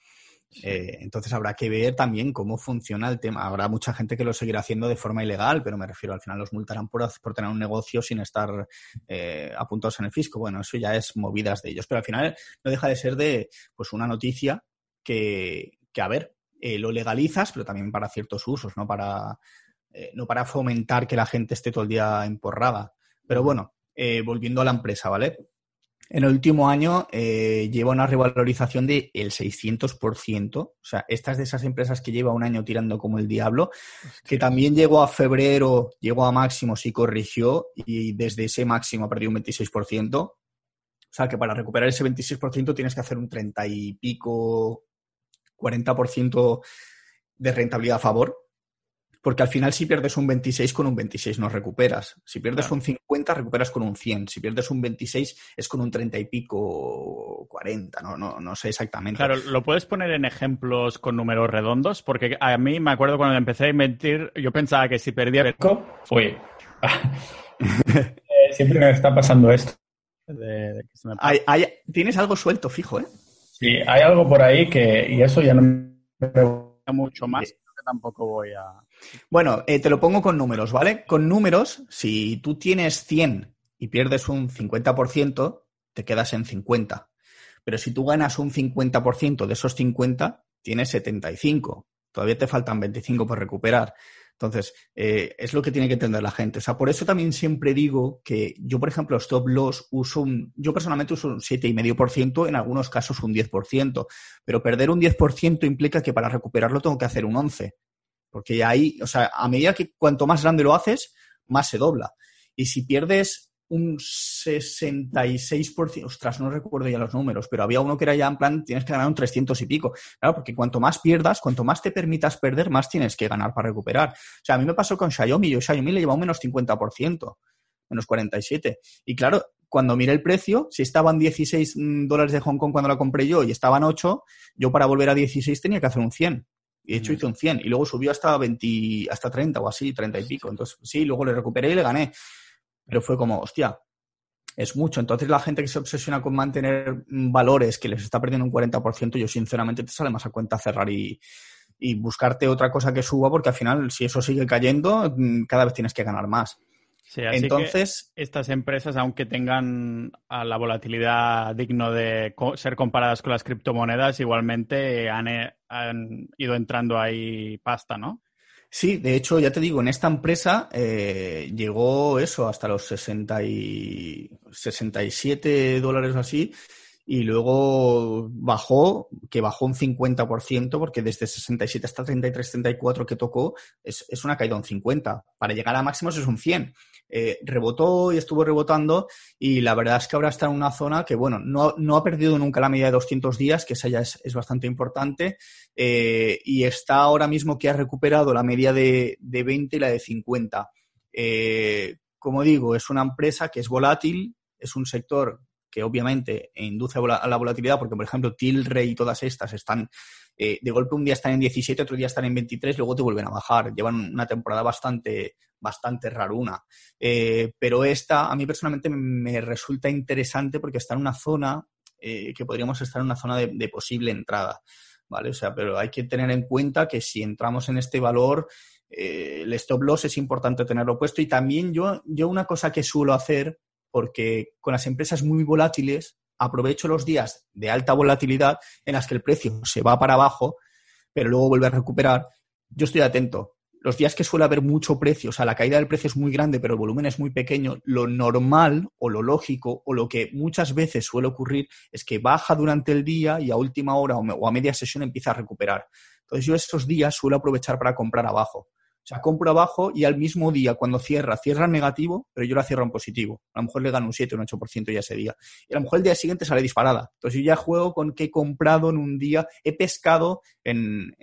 Eh, entonces habrá que ver también cómo funciona el tema. Habrá mucha gente que lo seguirá haciendo de forma ilegal, pero me refiero al final los multarán por, por tener un negocio sin estar eh, apuntados en el fisco. Bueno, eso ya es movidas de ellos. Pero al final no deja de ser de pues una noticia que, que a ver, eh, lo legalizas, pero también para ciertos usos, no para, no para fomentar que la gente esté todo el día emporrada. Pero bueno, volviendo a la empresa, ¿vale? En el último año eh, lleva una revalorización del 600%. O sea, esta es de esas empresas que lleva un año tirando como el diablo, que también llegó a febrero, llegó a máximos y corrigió, y desde ese máximo ha perdido un 26%. O sea, que para recuperar ese 26% tienes que hacer un 30 y pico, 40% de rentabilidad a favor porque al final si pierdes un 26 con un 26 no recuperas. Si pierdes un 50 recuperas con un 100. Si pierdes un 26 es con un 30 y pico 40, no, no, no sé exactamente. Claro, ¿lo puedes poner en ejemplos con números redondos? Porque a mí me acuerdo cuando empecé a invertir, yo pensaba que si perdía... Fue... Eh, siempre me está pasando esto. tienes algo suelto, fijo, ¿eh? Sí, hay algo por ahí que... Y eso ya no me mucho más tampoco voy a... Bueno, eh, te lo pongo con números, ¿vale? Con números, si tú tienes 100 y pierdes un 50%, te quedas en 50. Pero si tú ganas un 50% de esos 50, tienes 75. Todavía te faltan 25 por recuperar. Entonces, eh, es lo que tiene que entender la gente. O sea, por eso también siempre digo que yo, por ejemplo, stop loss uso un, yo personalmente uso un 7,5%, en algunos casos un 10%, pero perder un 10% implica que para recuperarlo tengo que hacer un 11%. Porque ahí, o sea, a medida que cuanto más grande lo haces, más se dobla. Y si pierdes un 66%, ostras, no recuerdo ya los números, pero había uno que era ya en plan, tienes que ganar un 300 y pico. Claro, porque cuanto más pierdas, cuanto más te permitas perder, más tienes que ganar para recuperar. O sea, a mí me pasó con Xiaomi, yo Xiaomi le llevaba un menos 50%, menos 47. Y claro, cuando miré el precio, si estaban 16 mm, dólares de Hong Kong cuando la compré yo y estaban 8, yo para volver a 16 tenía que hacer un 100. Y de hecho hice un 100 y luego subió hasta 20, hasta 30 o así, 30 y pico. Entonces, sí, luego le recuperé y le gané. Pero fue como, hostia, es mucho. Entonces la gente que se obsesiona con mantener valores que les está perdiendo un 40%, yo sinceramente te sale más a cuenta cerrar y, buscarte otra cosa que suba porque al final si eso sigue cayendo, mm, cada vez tienes que ganar más. Sí, así Entonces, que estas empresas, aunque tengan la volatilidad digno de ser comparadas con las criptomonedas, igualmente han, han ido entrando ahí pasta, ¿no? Sí, de hecho, ya te digo, en esta empresa eh, llegó eso hasta los 60 y 67 dólares o así, y luego bajó, que bajó un 50%, porque desde 67 hasta 33, 34 que tocó, es, es una caída un 50. Para llegar a máximos es un 100. Eh, rebotó y estuvo rebotando y la verdad es que ahora está en una zona que, bueno, no, no ha perdido nunca la media de 200 días, que esa ya es, es bastante importante, eh, y está ahora mismo que ha recuperado la media de, de 20 y la de 50. Eh, como digo, es una empresa que es volátil, es un sector que obviamente induce a la volatilidad, porque por ejemplo Tilray y todas estas están, eh, de golpe un día están en 17, otro día están en 23, luego te vuelven a bajar. Llevan una temporada bastante, bastante raruna. Eh, pero esta a mí personalmente me resulta interesante porque está en una zona eh, que podríamos estar en una zona de, posible entrada. ¿Vale? O sea, pero hay que tener en cuenta que si entramos en este valor, el stop loss es importante tenerlo puesto. Y también yo, yo una cosa que suelo hacer porque con las empresas muy volátiles aprovecho los días de alta volatilidad en las que el precio se va para abajo, pero luego vuelve a recuperar. Yo estoy atento. Los días que suele haber mucho precio, o sea, la caída del precio es muy grande, pero el volumen es muy pequeño, lo normal o lo lógico o lo que muchas veces suele ocurrir es que baja durante el día y a última hora o a media sesión empieza a recuperar. Entonces yo esos días suelo aprovechar para comprar abajo. O sea, compro abajo y al mismo día, cuando cierra, cierra en negativo, pero yo la cierro en positivo. A lo mejor le gano un 7 o un 8% ya ese día. Y a lo mejor el día siguiente sale disparada. Entonces yo ya juego con que he comprado en un día, he pescado en,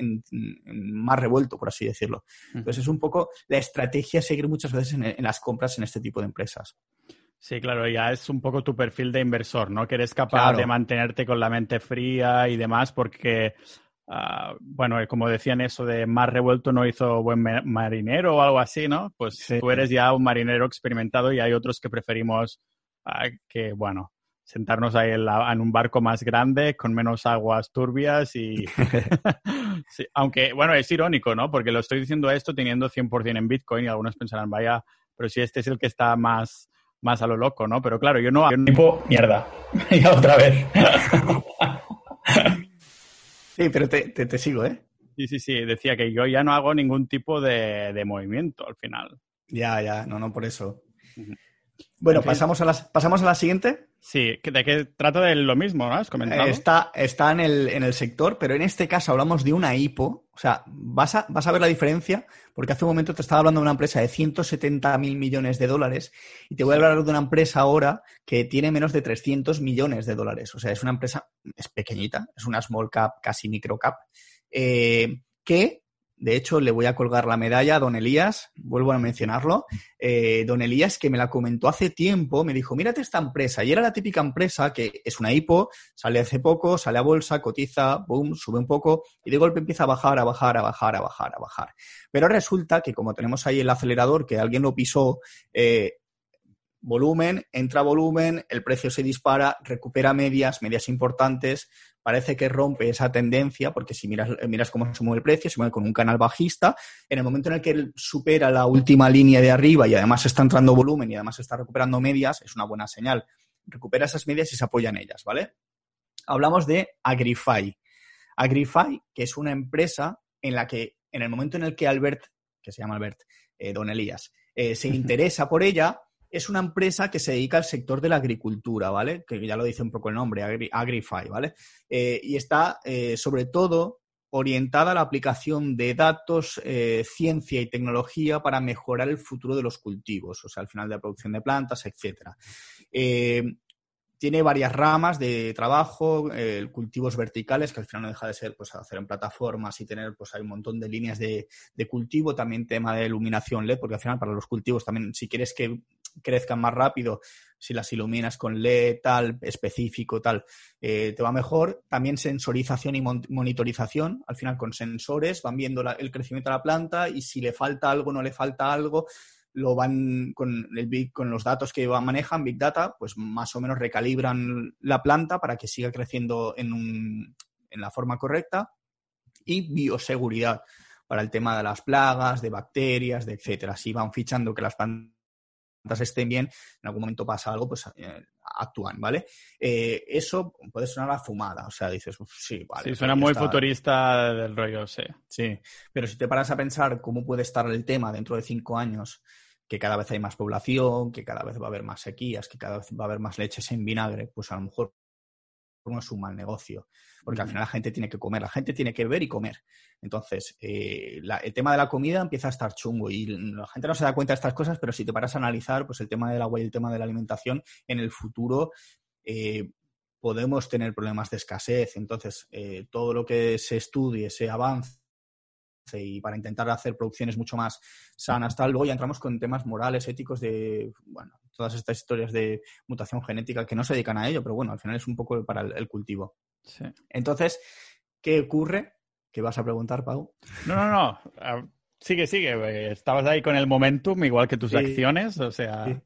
más revuelto, por así decirlo. Entonces es un poco la estrategia a seguir muchas veces en, las compras en este tipo de empresas. Sí, claro, ya es un poco tu perfil de inversor, ¿no? Que eres capaz de mantenerte con la mente fría y demás, porque Ah, bueno, como decían eso de mar revuelto no hizo buen marinero o algo así, ¿no? Pues tú eres ya un marinero experimentado y hay otros que preferimos uh, que, bueno, sentarnos ahí en, un barco más grande con menos aguas turbias y... aunque, bueno, es irónico, ¿no? Porque lo estoy diciendo esto teniendo 100% en Bitcoin y algunos pensarán, vaya, pero si este es el que está más, más a lo loco, ¿no? Pero claro, yo no... Tipo, mierda. ya otra vez. Sí, pero te, te, sigo, ¿eh? Sí, sí, sí. Decía que yo ya no hago ningún tipo de, de movimiento al final. Ya, ya, no, no, por eso. Bueno, pasamos a, las, pasamos a la siguiente. Sí, de que trata de lo mismo, ¿no? Has comentado. Está, está en, el, en el sector, pero en este caso hablamos de una IPO. O sea, vas a, vas a ver la diferencia, porque hace un momento te estaba hablando de una empresa de 170 mil millones de dólares y te voy a hablar de una empresa ahora que tiene menos de 300 millones de dólares. O sea, es una empresa, es pequeñita, es una small cap, casi micro cap, eh, que de hecho, le voy a colgar la medalla a don Elías, vuelvo a mencionarlo. Eh, don Elías, que me la comentó hace tiempo, me dijo, mírate esta empresa. Y era la típica empresa que es una IPO, sale hace poco, sale a bolsa, cotiza, boom, sube un poco y de golpe empieza a bajar, a bajar, a bajar, a bajar, a bajar. Pero resulta que como tenemos ahí el acelerador, que alguien lo pisó, eh, volumen, entra volumen, el precio se dispara, recupera medias, medias importantes, parece que rompe esa tendencia, porque si miras, miras cómo se mueve el precio, se mueve con un canal bajista, en el momento en el que él supera la última línea de arriba y además está entrando volumen y además está recuperando medias, es una buena señal. Recupera esas medias y se apoya en ellas, ¿vale? Hablamos de Agrify. Agrify, que es una empresa en la que en el momento en el que Albert, que se llama Albert, eh, Don Elías, eh, se interesa por ella, es una empresa que se dedica al sector de la agricultura, ¿vale? Que ya lo dice un poco el nombre, Agrify, ¿vale? Eh, y está eh, sobre todo orientada a la aplicación de datos, eh, ciencia y tecnología para mejorar el futuro de los cultivos, o sea, al final de la producción de plantas, etcétera tiene varias ramas de trabajo, cultivos verticales, que al final no deja de ser pues hacer en plataformas y tener pues hay un montón de líneas de, cultivo, también tema de iluminación LED, porque al final para los cultivos también si quieres que crezcan más rápido, si las iluminas con LED tal, específico tal, eh, te va mejor. También sensorización y monitorización, al final con sensores van viendo el crecimiento de la planta y si le falta algo, no le falta algo lo van con, el con los datos que manejan, Big Data, pues más o menos recalibran la planta para que siga creciendo en, un, en la forma correcta. Y bioseguridad para el tema de las plagas, de bacterias, de etcétera. Si van fichando que las plantas estén bien, en algún momento pasa algo, pues eh, actúan, ¿vale? Eh, eso puede sonar a fumada, o sea, dices, sí, vale. Sí, suena muy futurista del rollo, sí. Sí, pero si te paras a pensar cómo puede estar el tema dentro de cinco años, que cada vez hay más población, que cada vez va a haber más sequías, que cada vez va a haber más leches en vinagre, pues a lo mejor no es un mal negocio, porque al final la gente tiene que comer, la gente tiene que ver y comer. Entonces, eh, el tema de la comida empieza a estar chungo y la gente no se da cuenta de estas cosas, pero si te paras a analizar, pues el tema del agua y el tema de la alimentación en el futuro eh, podemos tener problemas de escasez. Entonces, eh, todo lo que se estudie, se avance y para intentar hacer producciones mucho más sanas, tal. Luego ya entramos con temas morales, éticos de, bueno, todas estas historias de mutación genética que no se dedican a ello, pero bueno, al final es un poco para el, cultivo. Entonces, ¿qué ocurre? ¿Qué vas a preguntar, Pau? No, no, no. Ah, sigue, sigue. Estabas ahí con el momentum, igual que tus acciones, o sea.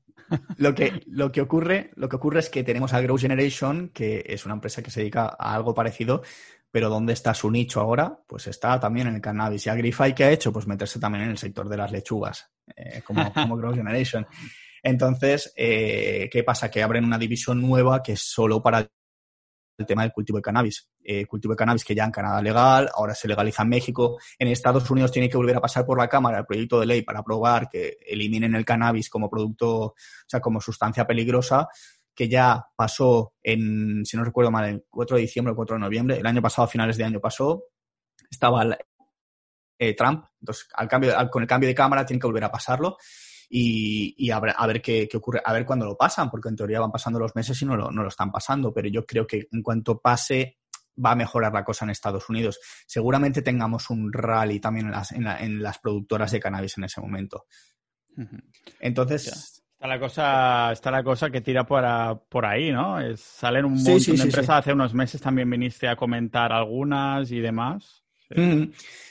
Lo que, lo, que ocurre, lo que ocurre es que tenemos a Grow Generation, que es una empresa que se dedica a algo parecido, pero ¿dónde está su nicho ahora? Pues está también en el cannabis. Y Agrify, ¿qué ha hecho? Pues meterse también en el sector de las lechugas, eh, como, como Grow Generation. Entonces, eh, ¿qué pasa? Que abren una división nueva que es solo para el tema del cultivo de cannabis. Eh, cultivo de cannabis que ya en Canadá legal, ahora se legaliza en México. En Estados Unidos tiene que volver a pasar por la Cámara el proyecto de ley para aprobar que eliminen el cannabis como producto, o sea, como sustancia peligrosa que ya pasó en, si no recuerdo mal, el 4 de diciembre o 4 de noviembre, el año pasado, a finales de año pasó, estaba eh, Trump, entonces al cambio, con el cambio de cámara tiene que volver a pasarlo y, a, ver, qué, ocurre, a ver cuándo lo pasan, porque en teoría van pasando los meses y no lo, no lo están pasando, pero yo creo que en cuanto pase va a mejorar la cosa en Estados Unidos. Seguramente tengamos un rally también en las, en, las productoras de cannabis en ese momento. Entonces, Está la cosa, está la cosa que tira por, por ahí, ¿no? Es, salen un montón de empresas. Hace unos meses también viniste a comentar algunas y demás. Mm.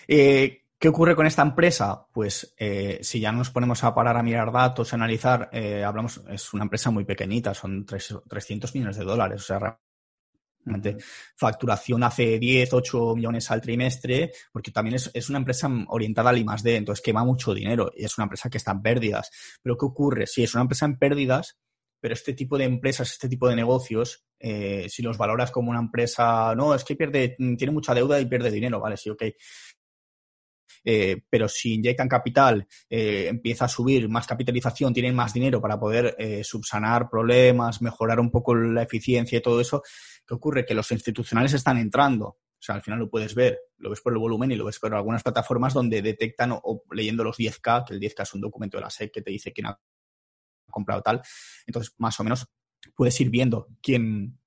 Eh, ¿Qué ocurre con esta empresa? Pues eh, si ya nos ponemos a parar a mirar datos, a analizar, eh, hablamos, es una empresa muy pequeñita, son 300 millones de dólares. O sea, Facturación hace 10, 8 millones al trimestre, porque también es, una empresa orientada al I D, entonces quema mucho dinero y es una empresa que está en pérdidas. Pero ¿qué ocurre? Si es una empresa en pérdidas, pero este tipo de empresas, este tipo de negocios, eh, si los valoras como una empresa, no, es que pierde, tiene mucha deuda y pierde dinero, vale, sí, ok. Eh, pero si inyectan capital, eh, empieza a subir más capitalización, tienen más dinero para poder subsanar problemas, mejorar un poco la eficiencia y todo eso, ¿Qué ocurre? Que los institucionales están entrando. O sea, al final lo puedes ver, lo ves por el volumen y lo ves por algunas plataformas donde detectan o, leyendo los 10K, que el 10K es un documento de la SEC que te dice quién ha comprado tal. Entonces, más o menos puedes ir viendo quién,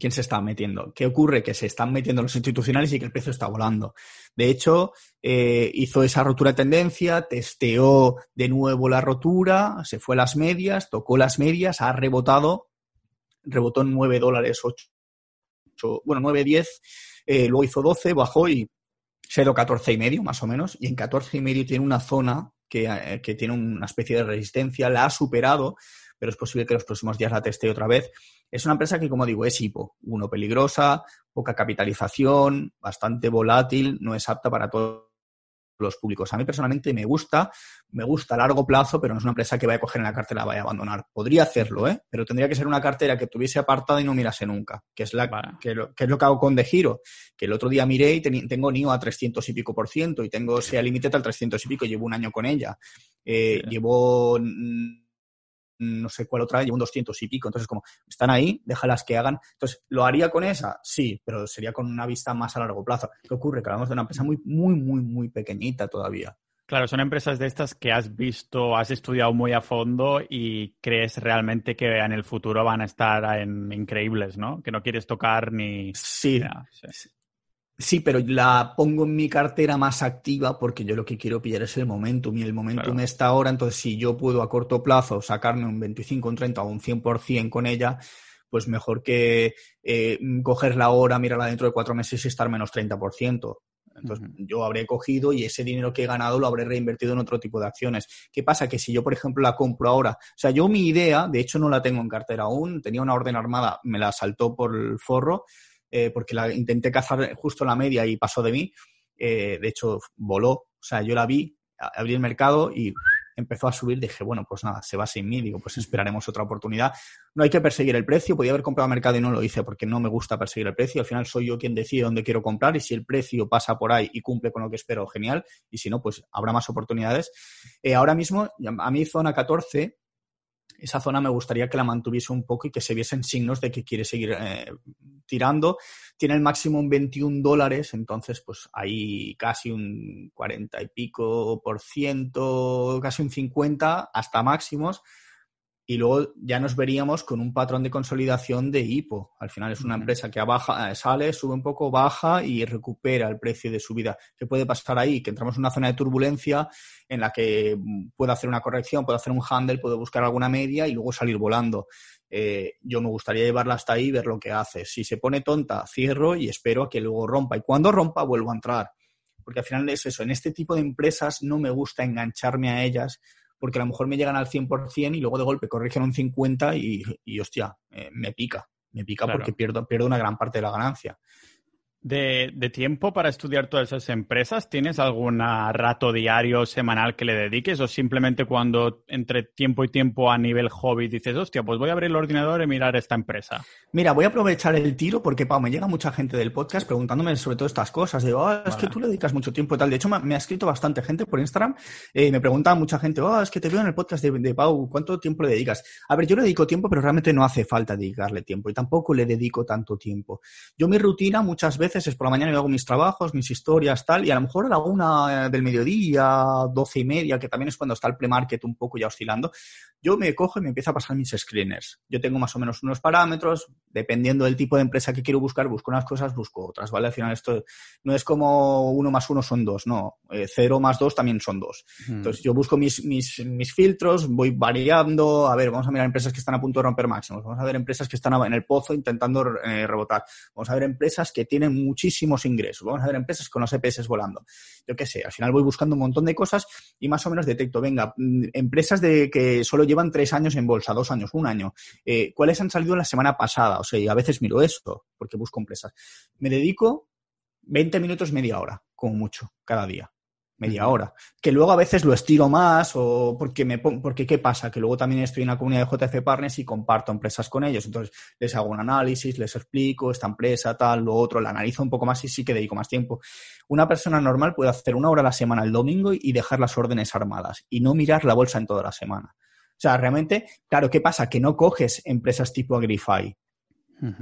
quién se está metiendo. ¿Qué ocurre? Que se están metiendo los institucionales y que el precio está volando. De hecho, eh, hizo esa rotura de tendencia, testeó de nuevo la rotura, se fue a las medias, tocó las medias, ha rebotado, rebotó en 9 dólares 8 bueno, 9, 10, eh, luego hizo 12, bajó y se 14 y medio, más o menos, y en 14 y medio tiene una zona eh, que, tiene una especie de resistencia, la ha superado, pero es posible que los próximos días la teste otra vez. Es una empresa que, como digo, es hipo, uno peligrosa, poca capitalización, bastante volátil, no es apta para todo los públicos. A mí personalmente me gusta, me gusta a largo plazo, pero no es una empresa que vaya a coger en la cartera y la vaya a abandonar. Podría hacerlo, ¿eh? pero tendría que ser una cartera que tuviese apartada y no mirase nunca, que es, la, que, lo, que, es lo que hago con De Giro, que el otro día miré y tengo NIO a 300 y pico por ciento y tengo SEA Limited al 300 y pico, llevo un año con ella. Eh, llevo no sé cuál otra, llevo un 200 y pico. Entonces, como están ahí, déjalas que hagan. Entonces, ¿lo haría con esa? Sí, pero sería con una vista más a largo plazo. ¿Qué ocurre? Que hablamos de una empresa muy, muy, muy, muy pequeñita todavía. Claro, son empresas de estas que has visto, has estudiado muy a fondo y crees realmente que en el futuro van a estar en increíbles, ¿no? Que no quieres tocar ni... Sí, sí. Sí, pero la pongo en mi cartera más activa porque yo lo que quiero pillar es el momentum y el momentum está ahora, entonces si yo puedo a corto plazo sacarme un 25, un 30 o un 100% con ella, pues mejor que eh, cogerla ahora, mirarla dentro de cuatro meses y estar menos 30%. Entonces, yo habré cogido y ese dinero que he ganado lo habré reinvertido en otro tipo de acciones. ¿Qué pasa? Que si yo, por ejemplo, la compro ahora, o sea, yo mi idea, de hecho no la tengo en cartera aún, tenía una orden armada, me la saltó por el forro, eh, porque la intenté cazar justo la media y pasó de mí. Eh, de hecho, voló. O sea, yo la vi, abrí el mercado y empezó a subir, dije, bueno, pues nada, se va sin mí, digo, pues esperaremos otra oportunidad. No hay que perseguir el precio, podía haber comprado a mercado y no lo hice porque no me gusta perseguir el precio, al final soy yo quien decide dónde quiero comprar y si el precio pasa por ahí y cumple con lo que espero, genial, y si no, pues habrá más oportunidades. Eh, ahora mismo, a mí zona 14 esa zona me gustaría que la mantuviese un poco y que se viesen signos de que quiere seguir eh, tirando. Tiene el máximo en 21 dólares, entonces pues hay casi un 40 y pico por ciento, casi un 50 hasta máximos y luego ya nos veríamos con un patrón de consolidación de hipo. Al final es una empresa que baja, eh, sale, sube un poco, baja y recupera el precio de subida. ¿Qué puede pasar ahí? Que entramos en una zona de turbulencia en la que mm, puedo hacer una corrección, puedo hacer un handle, puedo buscar alguna media y luego salir volando. Eh, yo me gustaría llevarla hasta ahí y ver lo que hace. Si se pone tonta, cierro y espero a que luego rompa. Y cuando rompa, vuelvo a entrar. Porque al final es eso. En este tipo de empresas no me gusta engancharme a ellas porque a lo mejor me llegan al 100% y luego de golpe corrigen un 50% y, y hostia, eh, me pica, me pica porque pierdo, pierdo una gran parte de la ganancia. De, tiempo para estudiar todas esas empresas? ¿Tienes algún rato diario, semanal que le dediques? ¿O simplemente cuando entre tiempo y tiempo a nivel hobby dices, hostia, pues voy a abrir el ordenador y mirar esta empresa? Mira, voy a aprovechar el tiro porque, Pau, me llega mucha gente del podcast preguntándome sobre todo estas cosas. Digo, oh, es que tú le dedicas mucho tiempo y tal. De hecho, me, ha escrito bastante gente por Instagram. Eh, me pregunta mucha gente, oh, es que te veo en el podcast de, de Pau, ¿cuánto tiempo le dedicas? A ver, yo le dedico tiempo, pero realmente no hace falta dedicarle tiempo y tampoco le dedico tanto tiempo. Yo mi rutina muchas veces es por la mañana yo hago mis trabajos, mis historias, tal, y a lo mejor a la una del mediodía, doce y media, que también es cuando está el pre-market un poco ya oscilando, yo me cojo y me empiezo a pasar mis screeners. Yo tengo más o menos unos parámetros, dependiendo del tipo de empresa que quiero buscar, busco unas cosas, busco otras, ¿vale? Al final esto no es como uno más uno son dos, no, eh, cero más dos también son dos. Entonces yo busco mis, mis, mis filtros, voy variando, a ver, vamos a mirar empresas que están a punto de romper máximos, vamos a ver empresas que están en el pozo intentando eh, rebotar, vamos a ver empresas que tienen muchísimos ingresos, vamos a ver empresas con los EPS volando. Yo qué sé, al final voy buscando un montón de cosas y más o menos detecto, venga, mm, empresas de que solo llevan tres años en bolsa, dos años, un año, eh, ¿cuáles han salido la semana pasada? O sea, y a veces miro esto porque busco empresas. Me dedico 20 minutos, media hora, como mucho, cada día media hora. Que luego a veces lo estiro más o porque me porque qué pasa, que luego también estoy en la comunidad de JF Partners y comparto empresas con ellos. Entonces les hago un análisis, les explico esta empresa, tal, lo otro, la analizo un poco más y sí que dedico más tiempo. Una persona normal puede hacer una hora a la semana el domingo y dejar las órdenes armadas y no mirar la bolsa en toda la semana. O sea, realmente, claro, ¿qué pasa? Que no coges empresas tipo Agrify,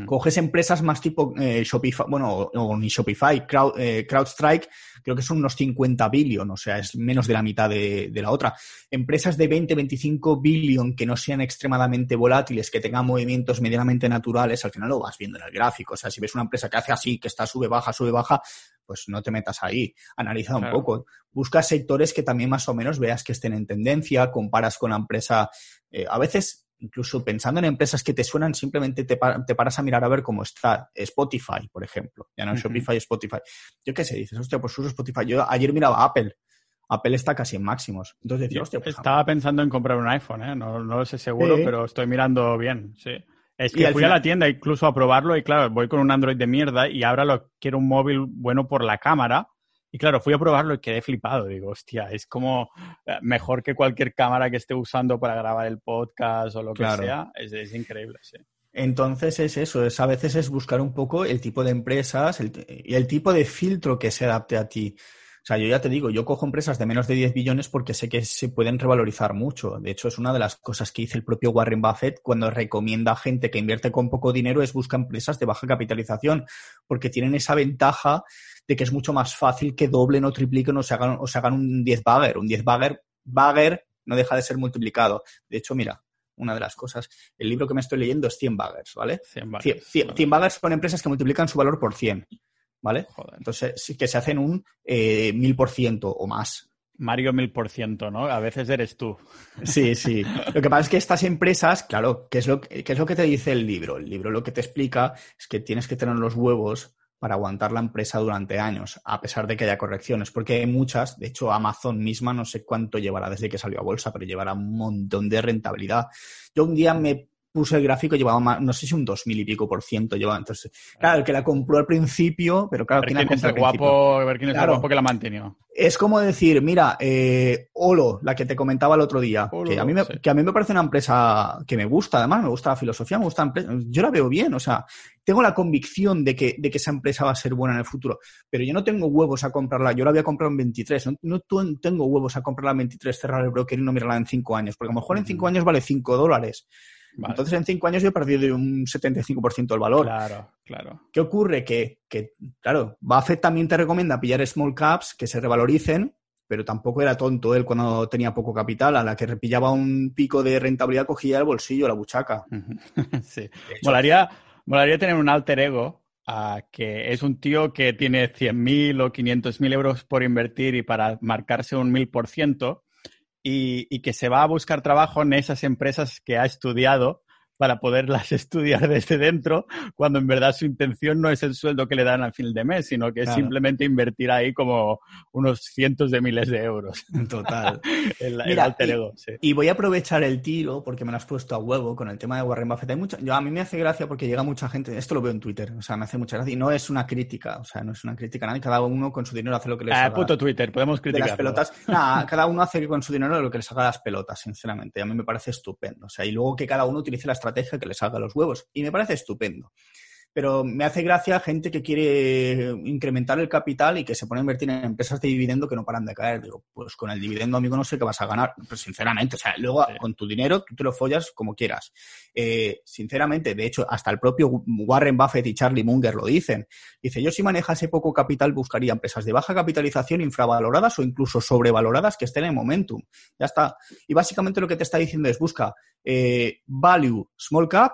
Coges empresas más tipo eh, Shopify, bueno, o, ni Shopify, eh, CrowdStrike, creo que son unos 50 billion, o sea, es menos de la mitad de, la otra. Empresas de 20, 25 billion que no sean extremadamente volátiles, que tengan movimientos medianamente naturales, al final lo vas viendo en el gráfico. O sea, si ves una empresa que hace así, que está sube, baja, sube, baja, pues no te metas ahí. Analiza un poco. Busca sectores que también más o menos veas que estén en tendencia, comparas con la empresa. Eh, a veces incluso pensando en empresas que te suenan, simplemente te, paras a mirar a ver cómo está Spotify, por ejemplo. Ya no es Shopify, Spotify. Yo qué sé, dices, hostia, pues uso Spotify. Yo ayer miraba Apple. Apple está casi en máximos. Entonces decía, hostia, pues, Estaba pensando en comprar un iPhone, ¿eh? No, lo sé seguro, pero estoy mirando bien, sí. Es que fui a la tienda incluso a probarlo y claro, voy con un Android de mierda y ahora lo quiero un móvil bueno por la cámara y claro, fui a probarlo y quedé flipado. Digo, hostia, es como eh, mejor que cualquier cámara que esté usando para grabar el podcast o lo que sea. Es, increíble, sí. Entonces es eso, es a veces es buscar un poco el tipo de empresas y el tipo de filtro que se adapte a ti. O sea, yo ya te digo, yo cojo empresas de menos de 10 billones porque sé que se pueden revalorizar mucho. De hecho, es una de las cosas que dice el propio Warren Buffett cuando recomienda a gente que invierte con poco dinero es buscar empresas de baja capitalización porque tienen esa ventaja de que es mucho más fácil que doblen o tripliquen o se hagan, o se hagan un 10 bagger. Un 10 bagger, bagger no deja de ser multiplicado. De hecho, mira, una de las cosas, el libro que me estoy leyendo es 100 baggers, ¿vale? 100 baggers. 100, baggers son empresas que multiplican su valor por 100, ¿vale? Entonces, sí que se hacen un eh, 1000% o más. Mario mil por ciento, ¿no? A veces eres tú. Sí, sí. Lo que pasa es que estas empresas, claro, ¿qué es, lo, ¿qué es lo que te dice el libro? El libro lo que te explica es que tienes que tener los huevos para aguantar la empresa durante años, a pesar de que haya correcciones, porque hay muchas, de hecho Amazon misma no sé cuánto llevará desde que salió a bolsa, pero llevará un montón de rentabilidad. Yo un día me puse el gráfico, llevaba más, no sé si un dos mil y pico por ciento llevaba. Entonces, claro, el que la compró al principio, pero claro, ¿quién es el guapo, ver quién es Claro. el guapo que la mantenió. Es como decir, mira, eh, Olo, la que te comentaba el otro día, Olo, que, a mí me, sí. que a mí me parece una empresa que me gusta, además, me gusta la filosofía, me gusta la empresa, yo la veo bien, o sea, tengo la convicción de que, de que esa empresa va a ser buena en el futuro, pero yo no tengo huevos a comprarla, yo la había comprado en 23, no, no tengo huevos a comprarla en 23, cerrar el broker y no mirarla en 5 años, porque a lo mejor en 5 Ujú. años vale 5 dólares, Vale. entonces en 5 años yo he perdido un 75% del valor. Claro, claro. ¿Qué ocurre? Que, que, claro, Buffett también te recomienda pillar small caps que se revaloricen, pero tampoco era tonto él cuando tenía poco capital. A la que repillaba un pico de rentabilidad cogía el bolsillo, la buchaca. sí. Hecho, Molaría, molaría tener un alter ego ah, que es un tío que tiene 100.000 o 500.000 euros por invertir y para marcarse un 1000% y, y que se va a buscar trabajo en esas empresas que ha estudiado para poderlas estudiar desde dentro, cuando en verdad su intención no es el sueldo que le dan al fin de mes, sino que es Claro. simplemente invertir ahí como unos cientos de miles de euros. Total. El, el Mira, alter y- ego, sí. Y voy a aprovechar el tiro porque me lo has puesto a huevo con el tema de Warren Buffett. Hay mucha, yo, a mí me hace gracia porque llega mucha gente, esto lo veo en Twitter, o sea, me hace mucha gracia. Y no es una crítica, o sea, no es una crítica a nadie, cada uno con su dinero hace lo que le Ah, puto Twitter, podemos de criticar. las pelotas. Nada, cada uno hace con su dinero lo que le salga a las pelotas, sinceramente. A mí me parece estupendo. O sea, y luego que cada uno utilice la estrategia que le salga a los huevos. Y me parece estupendo. Pero me hace gracia gente que quiere incrementar el capital y que se pone a invertir en empresas de dividendo que no paran de caer. Digo, pues con el dividendo, amigo, no sé qué vas a ganar. Pues sinceramente, o sea, luego Sí. con tu dinero tú te lo follas como quieras. Eh, sinceramente, de hecho, hasta el propio Warren Buffett y Charlie Munger lo dicen. Dice, yo si manejase poco capital buscaría empresas de baja capitalización, infravaloradas o incluso sobrevaloradas que estén en momentum. Ya está. Y básicamente lo que te está diciendo es busca eh, value small cap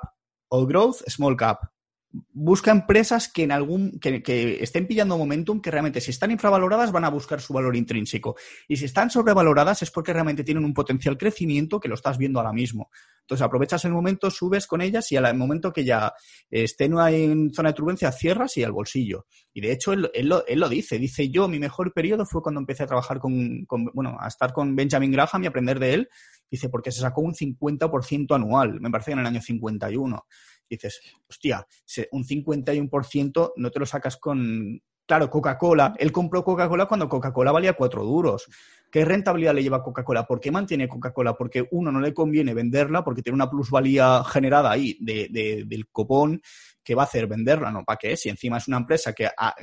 o growth small cap. Busca empresas que en algún que, que estén pillando momentum, que realmente si están infravaloradas van a buscar su valor intrínseco. Y si están sobrevaloradas es porque realmente tienen un potencial crecimiento que lo estás viendo ahora mismo. Entonces aprovechas el momento, subes con ellas y al momento que ya estén en zona de turbulencia cierras y al bolsillo. Y de hecho él, lo, dice, dice yo mi mejor periodo fue cuando empecé a trabajar con, con, bueno, a estar con Benjamin Graham y aprender de él. Dice, porque se sacó un 50% anual, me parece que en el año 51. Dices, hostia, un 51% no te lo sacas con... Claro, Coca-Cola. Él compró Coca-Cola cuando Coca-Cola valía 4 duros. ¿Qué rentabilidad le lleva Coca-Cola? ¿Por qué mantiene Coca-Cola? Porque uno, no le conviene venderla porque tiene una plusvalía generada ahí de, de- del copón que va a hacer venderla, ¿no? ¿Para qué? Si encima es una empresa que a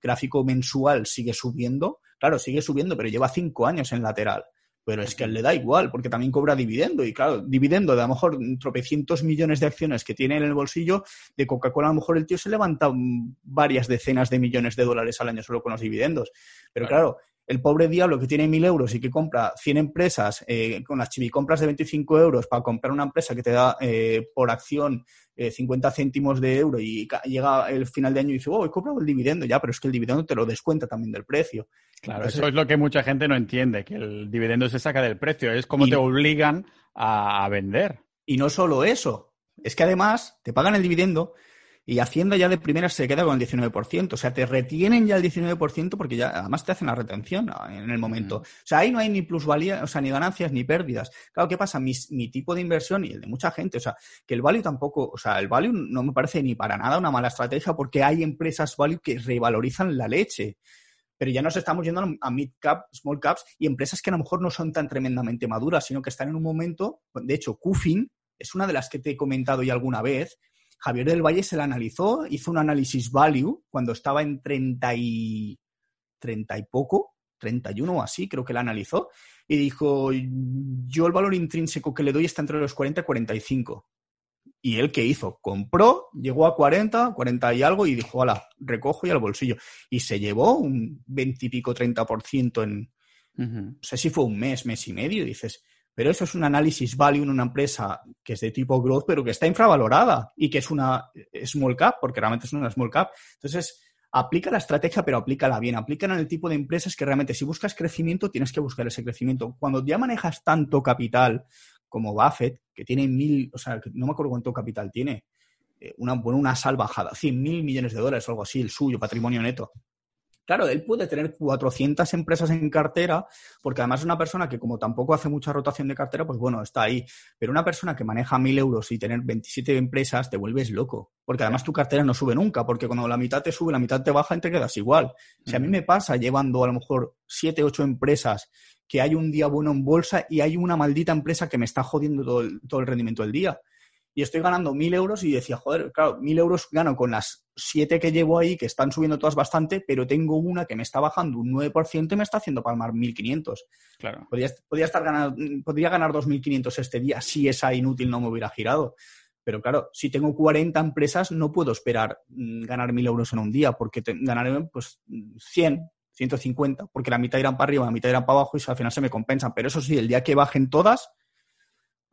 gráfico mensual sigue subiendo, claro, sigue subiendo, pero lleva cinco años en lateral. Pero es que a él le da igual, porque también cobra dividendo. Y claro, dividendo de a lo mejor tropecientos millones de acciones que tiene en el bolsillo, de Coca-Cola a lo mejor el tío se levanta mm, varias decenas de millones de dólares al año solo con los dividendos. Pero claro, el pobre diablo que tiene mil euros y que compra 100 empresas eh, con las chivicompras de 25 euros para comprar una empresa que te da eh, por acción eh, 50 céntimos de euro y llega el final de año y dice, oh, he comprado el dividendo, ya, pero es que el dividendo te lo descuenta también del precio. Claro, Entonces- eso es lo que mucha gente no entiende, que el dividendo se saca del precio, es como Y- te obligan a, a vender. Y no solo eso, es que además te pagan el dividendo y Hacienda ya de primera se queda con el 19%. O sea, te retienen ya el 19% porque ya además te hacen la retención en el momento. O sea, ahí no hay ni plusvalía, o sea, ni ganancias ni pérdidas. Claro, ¿qué pasa? Mi, mi tipo de inversión y el de mucha gente, o sea, que el value tampoco, o sea, el value no me parece ni para nada una mala estrategia porque hay empresas value que revalorizan la leche. Pero ya nos estamos yendo a mid cap, small caps y empresas que a lo mejor no son tan tremendamente maduras, sino que están en un momento, de hecho, Cufin es una de las que te he comentado ya alguna vez. Javier del Valle se la analizó, hizo un análisis value cuando estaba en 30 y, 30 y poco, 31 o así, creo que la analizó, y dijo, yo el valor intrínseco que le doy está entre los 40 y 45. ¿Y él qué hizo? Compró, llegó a 40, 40 y algo, y dijo, ala, recojo y al bolsillo. Y se llevó un 20 y pico, 30% en, no sé si fue un mes, mes y medio, y dices, pero eso es un análisis value en una empresa que es de tipo growth, pero que está infravalorada y que es una small cap, porque realmente es una small cap. Entonces, aplica la estrategia, pero aplícala bien. Aplícala en el tipo de empresas que realmente, si buscas crecimiento, tienes que buscar ese crecimiento. Cuando ya manejas tanto capital como Buffett, que tiene mil, o sea, no me acuerdo cuánto capital tiene, eh, una, bueno, una salvajada, 100 mil millones de dólares o algo así, el suyo, patrimonio neto. Claro, él puede tener 400 empresas en cartera, porque además es una persona que como tampoco hace mucha rotación de cartera, pues bueno, está ahí. Pero una persona que maneja 1.000 euros y tener 27 empresas, te vuelves loco. Porque además tu cartera no sube nunca, porque cuando la mitad te sube, la mitad te baja y te quedas igual. Si a mí me pasa llevando a lo mejor 7, 8 empresas que hay un día bueno en bolsa y hay una maldita empresa que me está jodiendo todo el, todo el rendimiento del día y estoy ganando mil euros y decía, joder, claro, mil euros gano con las siete que llevo ahí, que están subiendo todas bastante, pero tengo una que me está bajando un 9% y me está haciendo palmar 1.500. Claro. Podría, podría, estar ganando, podría ganar 2.500 este día si esa inútil no me hubiera girado. Pero claro, si tengo 40 empresas, no puedo esperar mm, ganar mil euros en un día, porque ganaré pues 100, 150, porque la mitad irán para arriba, la mitad irán para abajo y al final se me compensan. Pero eso sí, el día que bajen todas,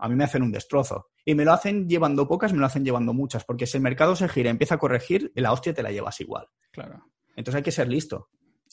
a mí me hacen un destrozo. Y me lo hacen llevando pocas, me lo hacen llevando muchas, porque si el mercado se gira y empieza a corregir, la hostia te la llevas igual. Claro. Entonces hay que ser listo.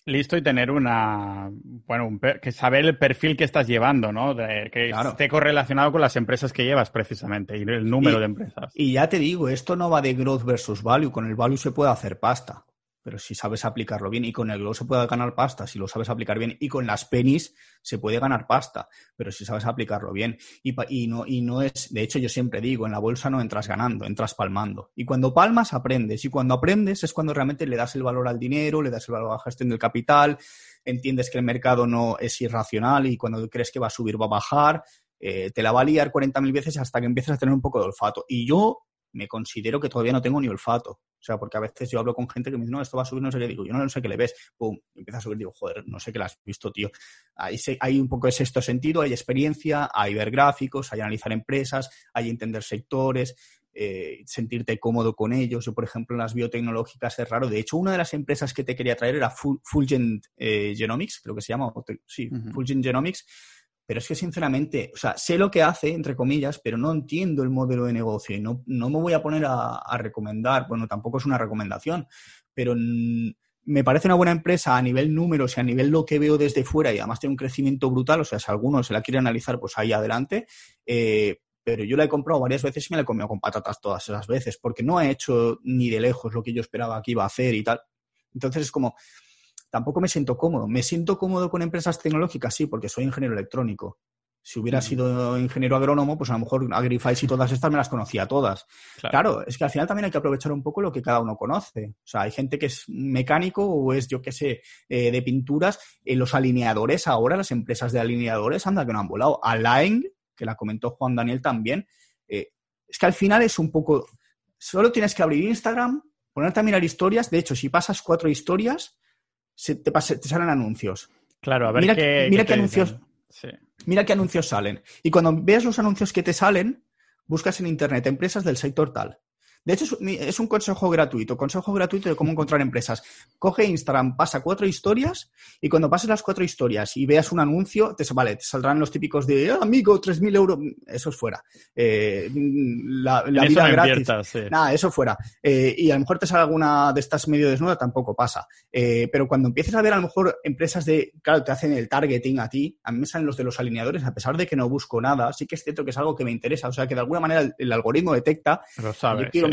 Listo y tener una, bueno, que saber el perfil que estás llevando, ¿no? que esté correlacionado con las empresas que llevas precisamente y el número de empresas. Y ya te digo, esto no va de growth versus value, con el value se puede hacer pasta pero si sabes aplicarlo bien y con el glow se puede ganar pasta, si lo sabes aplicar bien y con las pennies se puede ganar pasta, pero si sabes aplicarlo bien y, y, no, y no es, de hecho yo siempre digo, en la bolsa no entras ganando, entras palmando. Y cuando palmas aprendes y cuando aprendes es cuando realmente le das el valor al dinero, le das el valor a la gestión del capital, entiendes que el mercado no es irracional y cuando crees que va a subir va a bajar, eh, te la va a liar 40.000 veces hasta que empieces a tener un poco de olfato. Y yo me considero que todavía no tengo ni olfato. O sea, porque a veces yo hablo con gente que me dice, no, esto va a subir, no sé qué, digo, yo no, sé qué le ves, pum, empieza a subir, digo, joder, no sé qué le has visto, tío. Ahí hay un poco de sexto sentido, hay experiencia, hay ver gráficos, hay analizar empresas, hay entender sectores, eh, sentirte cómodo con ellos. Yo, por ejemplo, en las biotecnológicas es raro. De hecho, una de las empresas que te quería traer era Fulgent eh, Genomics, creo que se llama, sí, Fulgent Genomics, pero es que sinceramente, o sea, sé lo que hace, entre comillas, pero no entiendo el modelo de negocio y no, no me voy a poner a, recomendar, bueno, tampoco es una recomendación, pero me parece una buena empresa a nivel números y a nivel lo que veo desde fuera y además tiene un crecimiento brutal, o sea, si alguno se la quiere analizar, pues ahí adelante. Eh, pero yo la he comprado varias veces y me la he comido con patatas todas esas veces, porque no ha hecho ni de lejos lo que yo esperaba que iba a hacer y tal. Entonces es como, tampoco me siento cómodo. Me siento cómodo con empresas tecnológicas, sí, porque soy ingeniero electrónico. Si hubiera sido ingeniero agrónomo, pues a lo mejor Agrify y todas estas me las conocía todas. Claro. es que al final también hay que aprovechar un poco lo que cada uno conoce. O sea, hay gente que es mecánico o es, yo qué sé, eh, de pinturas. En los alineadores ahora, las empresas de alineadores, anda que no han volado. Align, que la comentó Juan Daniel también, eh, es que al final es un poco... Solo tienes que abrir Instagram, ponerte a mirar historias. De hecho, si pasas cuatro historias, te, te salen anuncios. Claro, a ver mira, qué, mira qué, anuncios. Mira qué anuncios salen. Y cuando veas los anuncios que te salen, buscas en internet empresas del sector tal. De hecho, es un consejo gratuito, consejo gratuito de cómo encontrar empresas. Coge Instagram, pasa cuatro historias y cuando pases las cuatro historias y veas un anuncio, te, vale, te saldrán los típicos de, ah, amigo, 3.000 euros, eso es fuera. Eh, la, vida gratis. Nada, eso fuera. Eh, y a lo mejor te sale alguna de estas medio desnuda, tampoco pasa. Eh, pero cuando empieces a ver a lo mejor empresas de, claro, te hacen el targeting a ti, a mí me salen los de los alineadores, a pesar de que no busco nada, sí que es cierto que es algo que me interesa. O sea, que de alguna manera el, algoritmo detecta. Lo sabes, yo quiero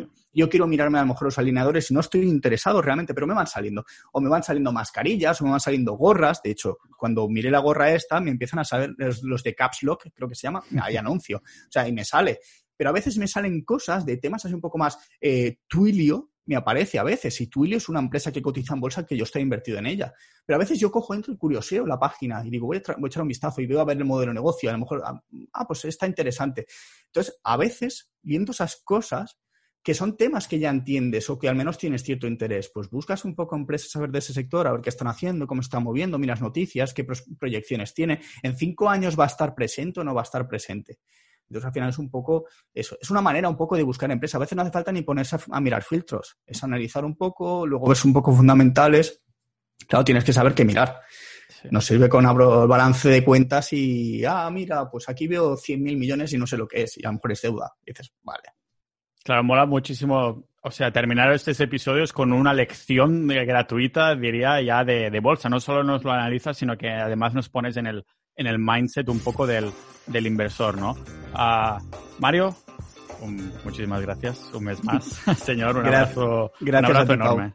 mirarme a lo mejor los alineadores y no estoy interesado realmente, pero me van saliendo. O me van saliendo mascarillas, o me van saliendo gorras. De hecho, cuando miré la gorra esta, me empiezan a saber los, de Caps Lock, creo que se llama, hay anuncio. O sea, y me sale. Pero a veces me salen cosas de temas así un poco más eh, Twilio, me aparece a veces. Y Twilio es una empresa que cotiza en bolsa que yo estoy invertido en ella. Pero a veces yo cojo, entro y curioseo la página y digo, voy a, voy a, echar un vistazo y veo a ver el modelo de negocio. A lo mejor, ah, ah, pues está interesante. Entonces, a veces, viendo esas cosas, que son temas que ya entiendes o que al menos tienes cierto interés, pues buscas un poco empresas a ver de ese sector, a ver qué están haciendo, cómo están moviendo, miras noticias, qué proyecciones tiene. En cinco años va a estar presente o no va a estar presente. Entonces, al final es un poco eso. Es una manera un poco de buscar empresas. A veces no hace falta ni ponerse a, mirar filtros. Es analizar un poco, luego ves un poco fundamentales. Claro, tienes que saber qué mirar. Nos sirve con abro el balance de cuentas y, ah, mira, pues aquí veo 100.000 millones y no sé lo que es. Y a lo mejor es deuda. Y dices, vale, Claro, mola muchísimo, o sea, terminar estos episodios con una lección gratuita, diría, ya de, bolsa. No solo nos lo analizas, sino que además nos pones en el, en el mindset un poco del, del inversor, ¿no? Uh, Mario, muchísimas gracias, un mes más. Señor, un abrazo, un abrazo enorme.